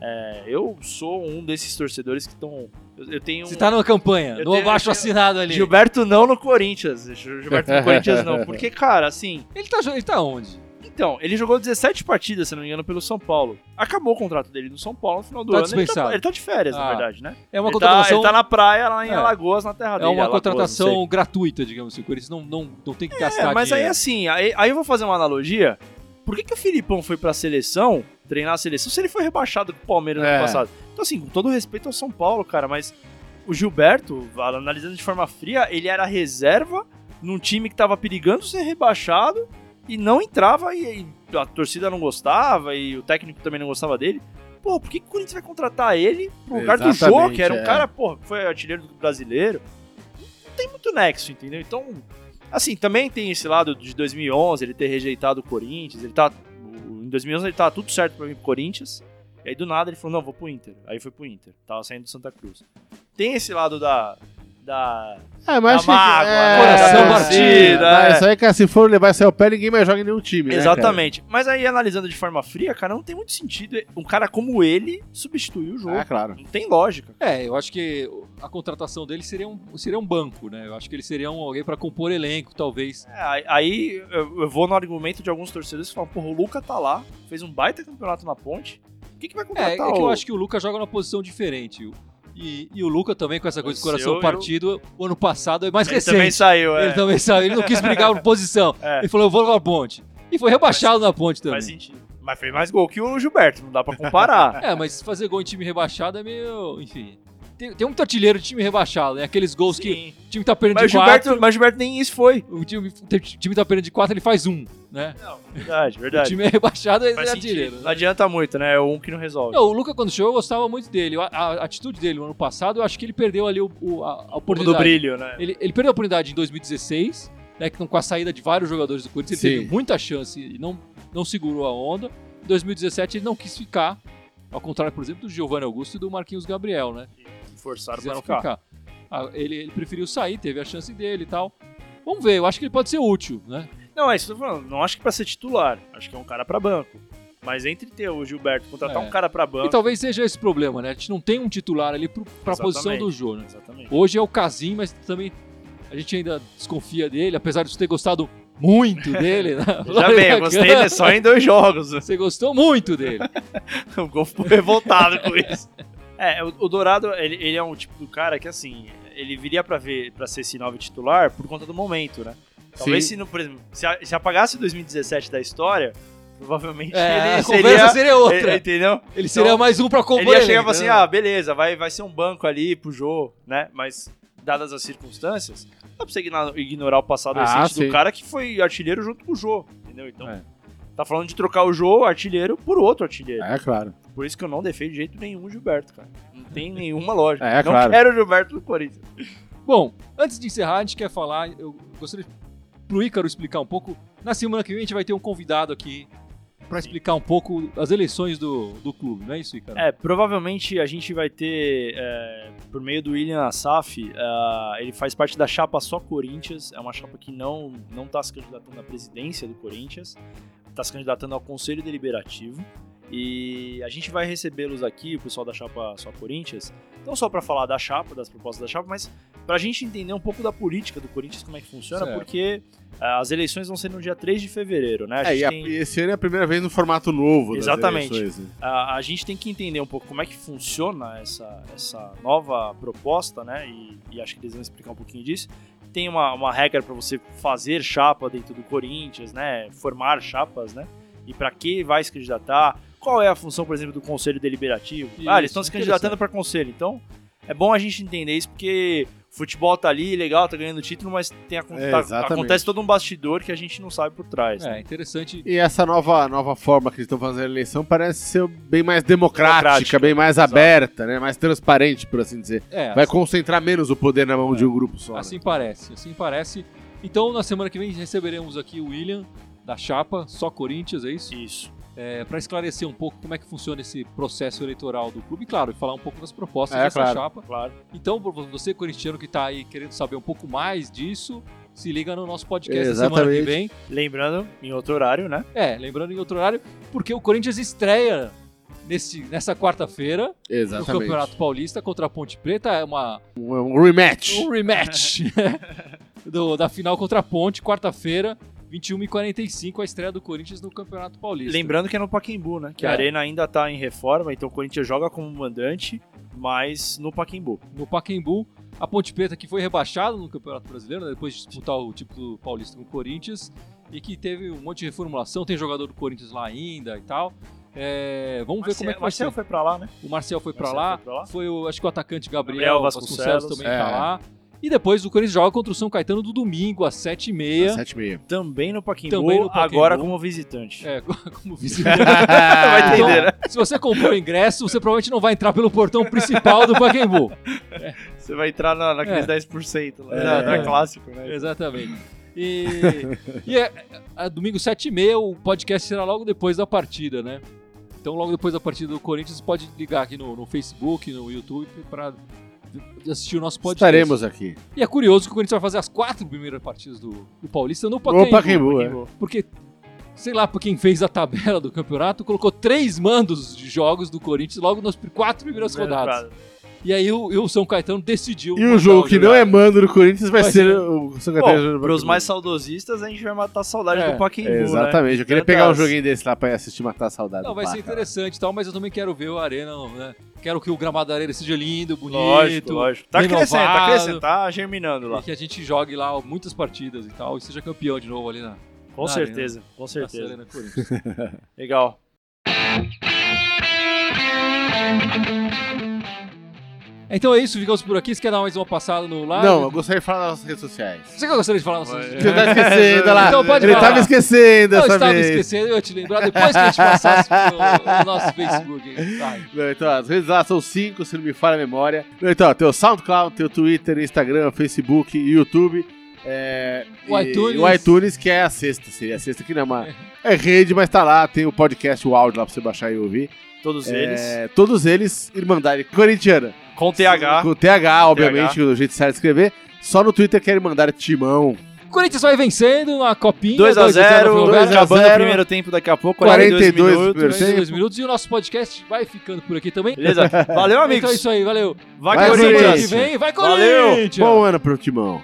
S3: É, eu sou um desses torcedores que estão. Eu, eu tenho.
S1: você tá numa campanha, no
S3: tenho-
S1: abaixo assinado ali.
S3: Gilberto não no Corinthians. [LAUGHS] Gilberto no Corinthians não. Porque, cara, assim.
S1: Ele tá, ele tá onde?
S3: Então, ele jogou 17 partidas, se não me engano, pelo São Paulo. Acabou o contrato dele no São Paulo no final do
S1: Tá
S3: ano. Ele tá, ele tá de férias, na
S1: Ah.
S3: verdade, né?
S1: É uma
S3: ele, tá,
S1: contratação.
S3: ele tá na praia lá em
S1: É.
S3: Alagoas, na terra
S1: É
S3: dele.
S1: uma
S3: Alagoas,
S1: contratação gratuita, digamos assim. O Corinthians não, não, não tem que gastar
S3: É, mas aí
S1: dinheiro.
S3: assim, aí, aí eu vou fazer uma analogia. Por que, que o Filipão foi pra seleção, treinar a seleção, se ele foi rebaixado com o Palmeiras no
S2: É.
S3: ano passado? Então, assim, com todo respeito ao São Paulo, cara, mas o Gilberto, analisando de forma fria, ele era reserva num time que tava perigando ser rebaixado e não entrava e, e a torcida não gostava e o técnico também não gostava dele. Pô, por que, que o Corinthians vai contratar ele pro lugar do
S2: Exatamente,
S3: que era um
S2: é.
S3: cara, porra, que foi artilheiro do brasileiro? Não tem muito nexo, entendeu? Então, assim, também tem esse lado de 2011, ele ter rejeitado o Corinthians, ele tá... Em 2011 ele tava tudo certo pra vir pro Corinthians, e aí do nada ele falou, não, vou pro Inter. Aí foi pro Inter, tava saindo do Santa Cruz. Tem esse lado da... da
S2: É, mas
S3: Da
S2: que-
S3: mágoa,
S2: é,
S3: né?
S1: Coração
S2: é,
S3: partido, é.
S2: isso aí, cara, se for levar esse ao pé, ninguém mais joga em nenhum time, né,
S3: Exatamente. Mas aí, analisando de forma fria, cara, não tem muito sentido um cara como ele substituir o jogo.
S2: Ah, claro.
S3: Não tem lógica.
S1: É, eu acho que a contratação dele seria um, seria um banco, né? Eu acho que ele seria um, alguém pra compor elenco, talvez.
S3: É, aí- eu, eu vou no argumento de alguns torcedores que falam, porra, o Luca tá lá, fez um baita campeonato na ponte. O que, que vai
S1: É,
S3: contratar?
S1: é que
S3: o-
S1: eu acho que o Lucas joga numa posição diferente. E, e o Luca também, com essa coisa de
S3: Mas
S1: coração
S3: eu-
S1: partido, o ano passado é mais
S3: Ele
S1: recente.
S3: também saiu, é.
S1: Ele também saiu, ele não quis brigar por posição. [LAUGHS]
S3: É.
S1: Ele falou, eu vou na ponte. E foi rebaixado na ponte também.
S3: Faz sentido. Mas fez mais gol que o Gilberto, não dá pra comparar. [LAUGHS]
S1: É, mas fazer gol em time rebaixado é meio. Enfim. Tem, tem muito artilheiro de time rebaixado, né? Aqueles gols que
S3: Sim.
S1: o time tá perdendo
S3: Mas o
S1: de 4.
S3: Gilberto, mas o Gilberto nem isso foi.
S1: O time, o time tá perdendo de 4, ele faz um, né?
S3: Não, verdade,
S1: O
S3: verdade.
S1: time é rebaixado, ele é artilheiro.
S3: sentido. Não adianta muito, né? É um que não resolve.
S1: Não, o Luca, quando chegou, eu gostava muito dele. A, a atitude dele no ano passado, eu acho que ele perdeu ali o, o- a, a
S3: o
S1: oportunidade.
S3: do brilho, né?
S1: Ele, ele perdeu a oportunidade em 2016, né, que com a saída de vários jogadores do Corinthians, ele
S2: Sim.
S1: teve muita chance e não, não segurou a onda. Em 2017 ele não quis ficar, ao contrário, por exemplo, do Giovanni Augusto e do Marquinhos Gabriel, né?
S3: Forçaram
S1: Quiseram
S3: ficar.
S1: ficar. Ah, ele, ele preferiu sair, teve a chance dele e tal. Vamos ver, eu acho que ele pode ser útil, né?
S3: Não, é isso que eu tô falando. Não acho que pra ser titular. Acho que é um cara pra banco. Mas entre ter o Gilberto contratar
S1: É.
S3: um cara pra banco.
S1: E talvez seja esse problema, né? A gente não tem um titular ali pro, pra
S3: Exatamente.
S1: posição do Jô, né?
S3: Exatamente.
S1: Hoje é o Casim, mas também a gente ainda desconfia dele, apesar de você ter gostado muito [LAUGHS] dele. Né? [LAUGHS]
S3: Já bem, eu gostei dele só em dois jogos.
S1: Você gostou muito dele. [LAUGHS]
S3: o Gol ficou revoltado com isso. É, o, o Dourado, ele, ele é um tipo do cara que, assim, ele viria pra ver para ser esse novo titular por conta do momento, né? Talvez
S2: Sim.
S3: se, não, por exemplo, se, se apagasse 2017 da história, provavelmente
S1: É,
S3: ele
S1: a conversa
S3: seria...
S1: seria [LAUGHS] outra.
S3: ele- entendeu?
S1: Ele seria mais um pra compor
S3: Ele ia chegar e assim, ah, beleza, vai, vai ser um banco ali pro jogo, né? Mas, dadas as circunstâncias, dá pra você ignorar o passado
S2: Ah,
S3: recente
S2: sim.
S3: do cara que foi artilheiro junto com o Jô, entendeu? Então,
S1: É.
S3: tá falando de trocar o Jô, artilheiro, por outro artilheiro.
S2: É, claro.
S3: Por isso que eu não defendo de jeito nenhum o Gilberto, cara. Não tem nenhuma lógica.
S2: É,
S3: não
S2: claro.
S3: quero o Gilberto no Corinthians.
S1: Bom, antes de encerrar, a gente quer falar, eu gostaria pro Ícaro explicar um pouco. Na semana que vem a gente vai ter um convidado aqui pra explicar um pouco as eleições do, do clube, não é isso, Ícaro?
S3: É, provavelmente a gente vai ter, é, por meio do William Assaf, é, ele faz parte da chapa Só Corinthians, é uma chapa que não, não tá se candidatando à presidência do Corinthians, tá se candidatando ao Conselho Deliberativo. E a gente vai recebê-los aqui, o pessoal da chapa Só Corinthians, não só para falar da chapa, das propostas da chapa, mas pra gente entender um pouco da política do Corinthians, como é que funciona,
S1: Certo.
S3: porque ah, as eleições vão ser no dia 3 de fevereiro, né? A
S2: É, e, a-
S3: tem-
S2: esse ano é a primeira vez no formato novo
S3: Exatamente.
S2: eleições, né?
S3: a, a gente tem que entender um pouco como é que funciona essa, essa nova proposta, né? E, e acho que eles vão explicar um pouquinho disso. tem uma, uma regra para você fazer chapa dentro do Corinthians, né? Formar chapas, né? E para que vai se candidatar? Qual é a função, por exemplo, do conselho deliberativo?
S1: Isso,
S3: ah, eles estão se candidatando para conselho. Então, é bom a gente entender isso porque o futebol tá ali, legal, tá ganhando título, mas tem, acon-
S2: É,
S3: tá- acontece todo um bastidor que a gente não sabe por trás.
S1: É,
S3: né?
S1: interessante.
S2: E essa nova, nova forma que eles estão fazendo a eleição parece ser bem mais democrática,
S3: Democrática,
S2: bem mais
S3: exato.
S2: aberta, né? Mais transparente, por assim dizer.
S1: É,
S2: Vai concentrar menos o poder na mão de um grupo só. né?
S1: Assim parece, assim parece. Então, na semana que vem, receberemos aqui o William, da Chapa, só Corinthians, é isso?
S3: Isso.
S1: É, para esclarecer um pouco como é que funciona esse processo eleitoral do clube, claro, e falar um pouco das propostas
S2: É,
S1: dessa
S2: claro.
S1: chapa.
S3: Claro.
S1: Então, você, corintiano, que está aí querendo saber um pouco mais disso, se liga no nosso podcast da semana que
S2: Exatamente.
S1: vem.
S3: Lembrando, em outro horário, né?
S1: É, lembrando em outro horário, porque o Corinthians estreia nesse, nessa quarta-feira no
S2: Exatamente.
S1: Campeonato Paulista contra a Ponte Preta. É uma,
S2: Um, um rematch.
S1: um rematch [LAUGHS] do- da final contra a Ponte, quarta-feira, 21h45, a estreia do Corinthians no Campeonato Paulista.
S3: Lembrando que é no Pacaembu, né? Que
S1: É.
S3: a arena ainda tá em reforma, então o Corinthians joga como mandante, mas no Pacaembu.
S1: no Pacaembu. A Ponte Preta que foi rebaixada no Campeonato Brasileiro, né, depois de disputar o título paulista com o Corinthians, e que teve um monte de reformulação, tem jogador do Corinthians lá ainda e tal. É, vamos ver como é que vai
S3: Marcelo
S1: ser.
S3: foi pra lá, né?
S1: O Marcel foi pra
S3: Marcel
S1: lá,
S3: foi pra lá.
S1: foi o, acho que o atacante Gabriel,
S3: Gabriel
S1: Vasconcelos,
S3: Vasconcelos,
S1: também
S2: é.
S1: tá lá. E depois o Corinthians joga contra o São Caetano do domingo, às 7h30.
S2: 7 e meia.
S3: Também no Pacaembu,
S1: Também no
S3: agora como visitante.
S1: É, [LAUGHS] como visitante. [LAUGHS]
S3: Vai
S1: Então,
S3: entender, né?
S1: se você comprou o ingresso, você provavelmente não vai entrar pelo portão principal do Pacaembu.
S3: Você vai entrar na, naqueles
S1: É.
S3: 10% lá,
S1: É.
S3: da, da clássico, né?
S1: Exatamente. E, e é, é domingo 7h30, o podcast será logo depois da partida, né? Então, logo depois da partida do Corinthians, você pode ligar aqui no, no Facebook, no YouTube, para assistir o nosso podcast.
S2: Estaremos aqui.
S1: E é curioso que o Corinthians vai fazer as quatro primeiras partidas do, do Paulista no
S2: No
S1: Pacaembu.
S2: Pacaembu, é.
S3: Pacaembu.
S1: Porque, sei lá, pra quem fez a tabela do campeonato, colocou três mandos de jogos do Corinthians logo nas quatro primeiras rodadas. E aí o, o São Caetano decidiu.
S2: E o jogo que não é mando do Corinthians vai,
S1: Vai
S2: ser
S1: ser-
S2: o São Caetano
S3: pros
S2: Pacaembu.
S3: mais saudosistas, a gente vai matar a saudade
S1: É,
S3: do Pacaembu, né?
S2: Exatamente. Eu queria
S3: Tantas-
S2: pegar um joguinho desse lá pra assistir matar a saudade.
S1: Não,
S2: do
S1: vai ser interessante e tal, mas eu também quero ver o Arena, né? Quero que o gramado da Arena seja lindo, bonito.
S3: Lógico, lógico. Tá
S1: renovado,
S3: crescendo, tá crescendo, tá germinando lá.
S1: E que a gente jogue lá muitas partidas e tal, e seja campeão de novo ali na,
S3: Com
S1: na
S3: certeza, com
S1: na
S3: certeza.
S1: Arena. [LAUGHS] [LAUGHS]
S3: Legal.
S1: Então é isso, ficamos por aqui. Você quer dar mais uma passada no live?
S2: Não, eu gostaria de falar nas redes sociais.
S1: Você que gostaria de falar? Nossa,
S2: Você tá esquecendo, olha lá.
S1: Então pode
S2: Ele
S1: falar.
S2: tava esquecendo
S1: Eu
S2: dessa
S1: estava
S2: vez.
S1: esquecendo, eu ia te lembrar depois que a gente passasse no, no nosso Facebook. Vai.
S2: Não, então, as redes lá são cinco, se não me falha a memória. Não, então, tem o SoundCloud, tem o Twitter, Instagram, Facebook, YouTube. É,
S1: O
S2: e-
S1: iTunes.
S2: o iTunes, que é a sexta, seria a sexta que não é uma. É rede, mas tá lá, tem o podcast, o áudio lá pra você baixar e ouvir.
S3: Todos
S2: É,
S3: eles.
S2: Todos eles, Irmandade Corintiana.
S3: Com TH.
S2: Com TH, obviamente, o do jeito certo de escrever. Só no Twitter querem mandar timão.
S1: Corinthians vai vencendo a copinha.
S3: 2x0, acabando o primeiro tempo daqui a pouco. 42,
S2: 42
S3: minutos.
S1: 42 minutos. E o nosso podcast vai ficando por aqui também.
S3: Beleza. Valeu, amigos.
S1: Então é isso aí, valeu.
S3: Vai,
S2: vai
S3: Corinthians.
S1: Vem, vai Corinthians. Valeu.
S2: Bom ano pro Timão.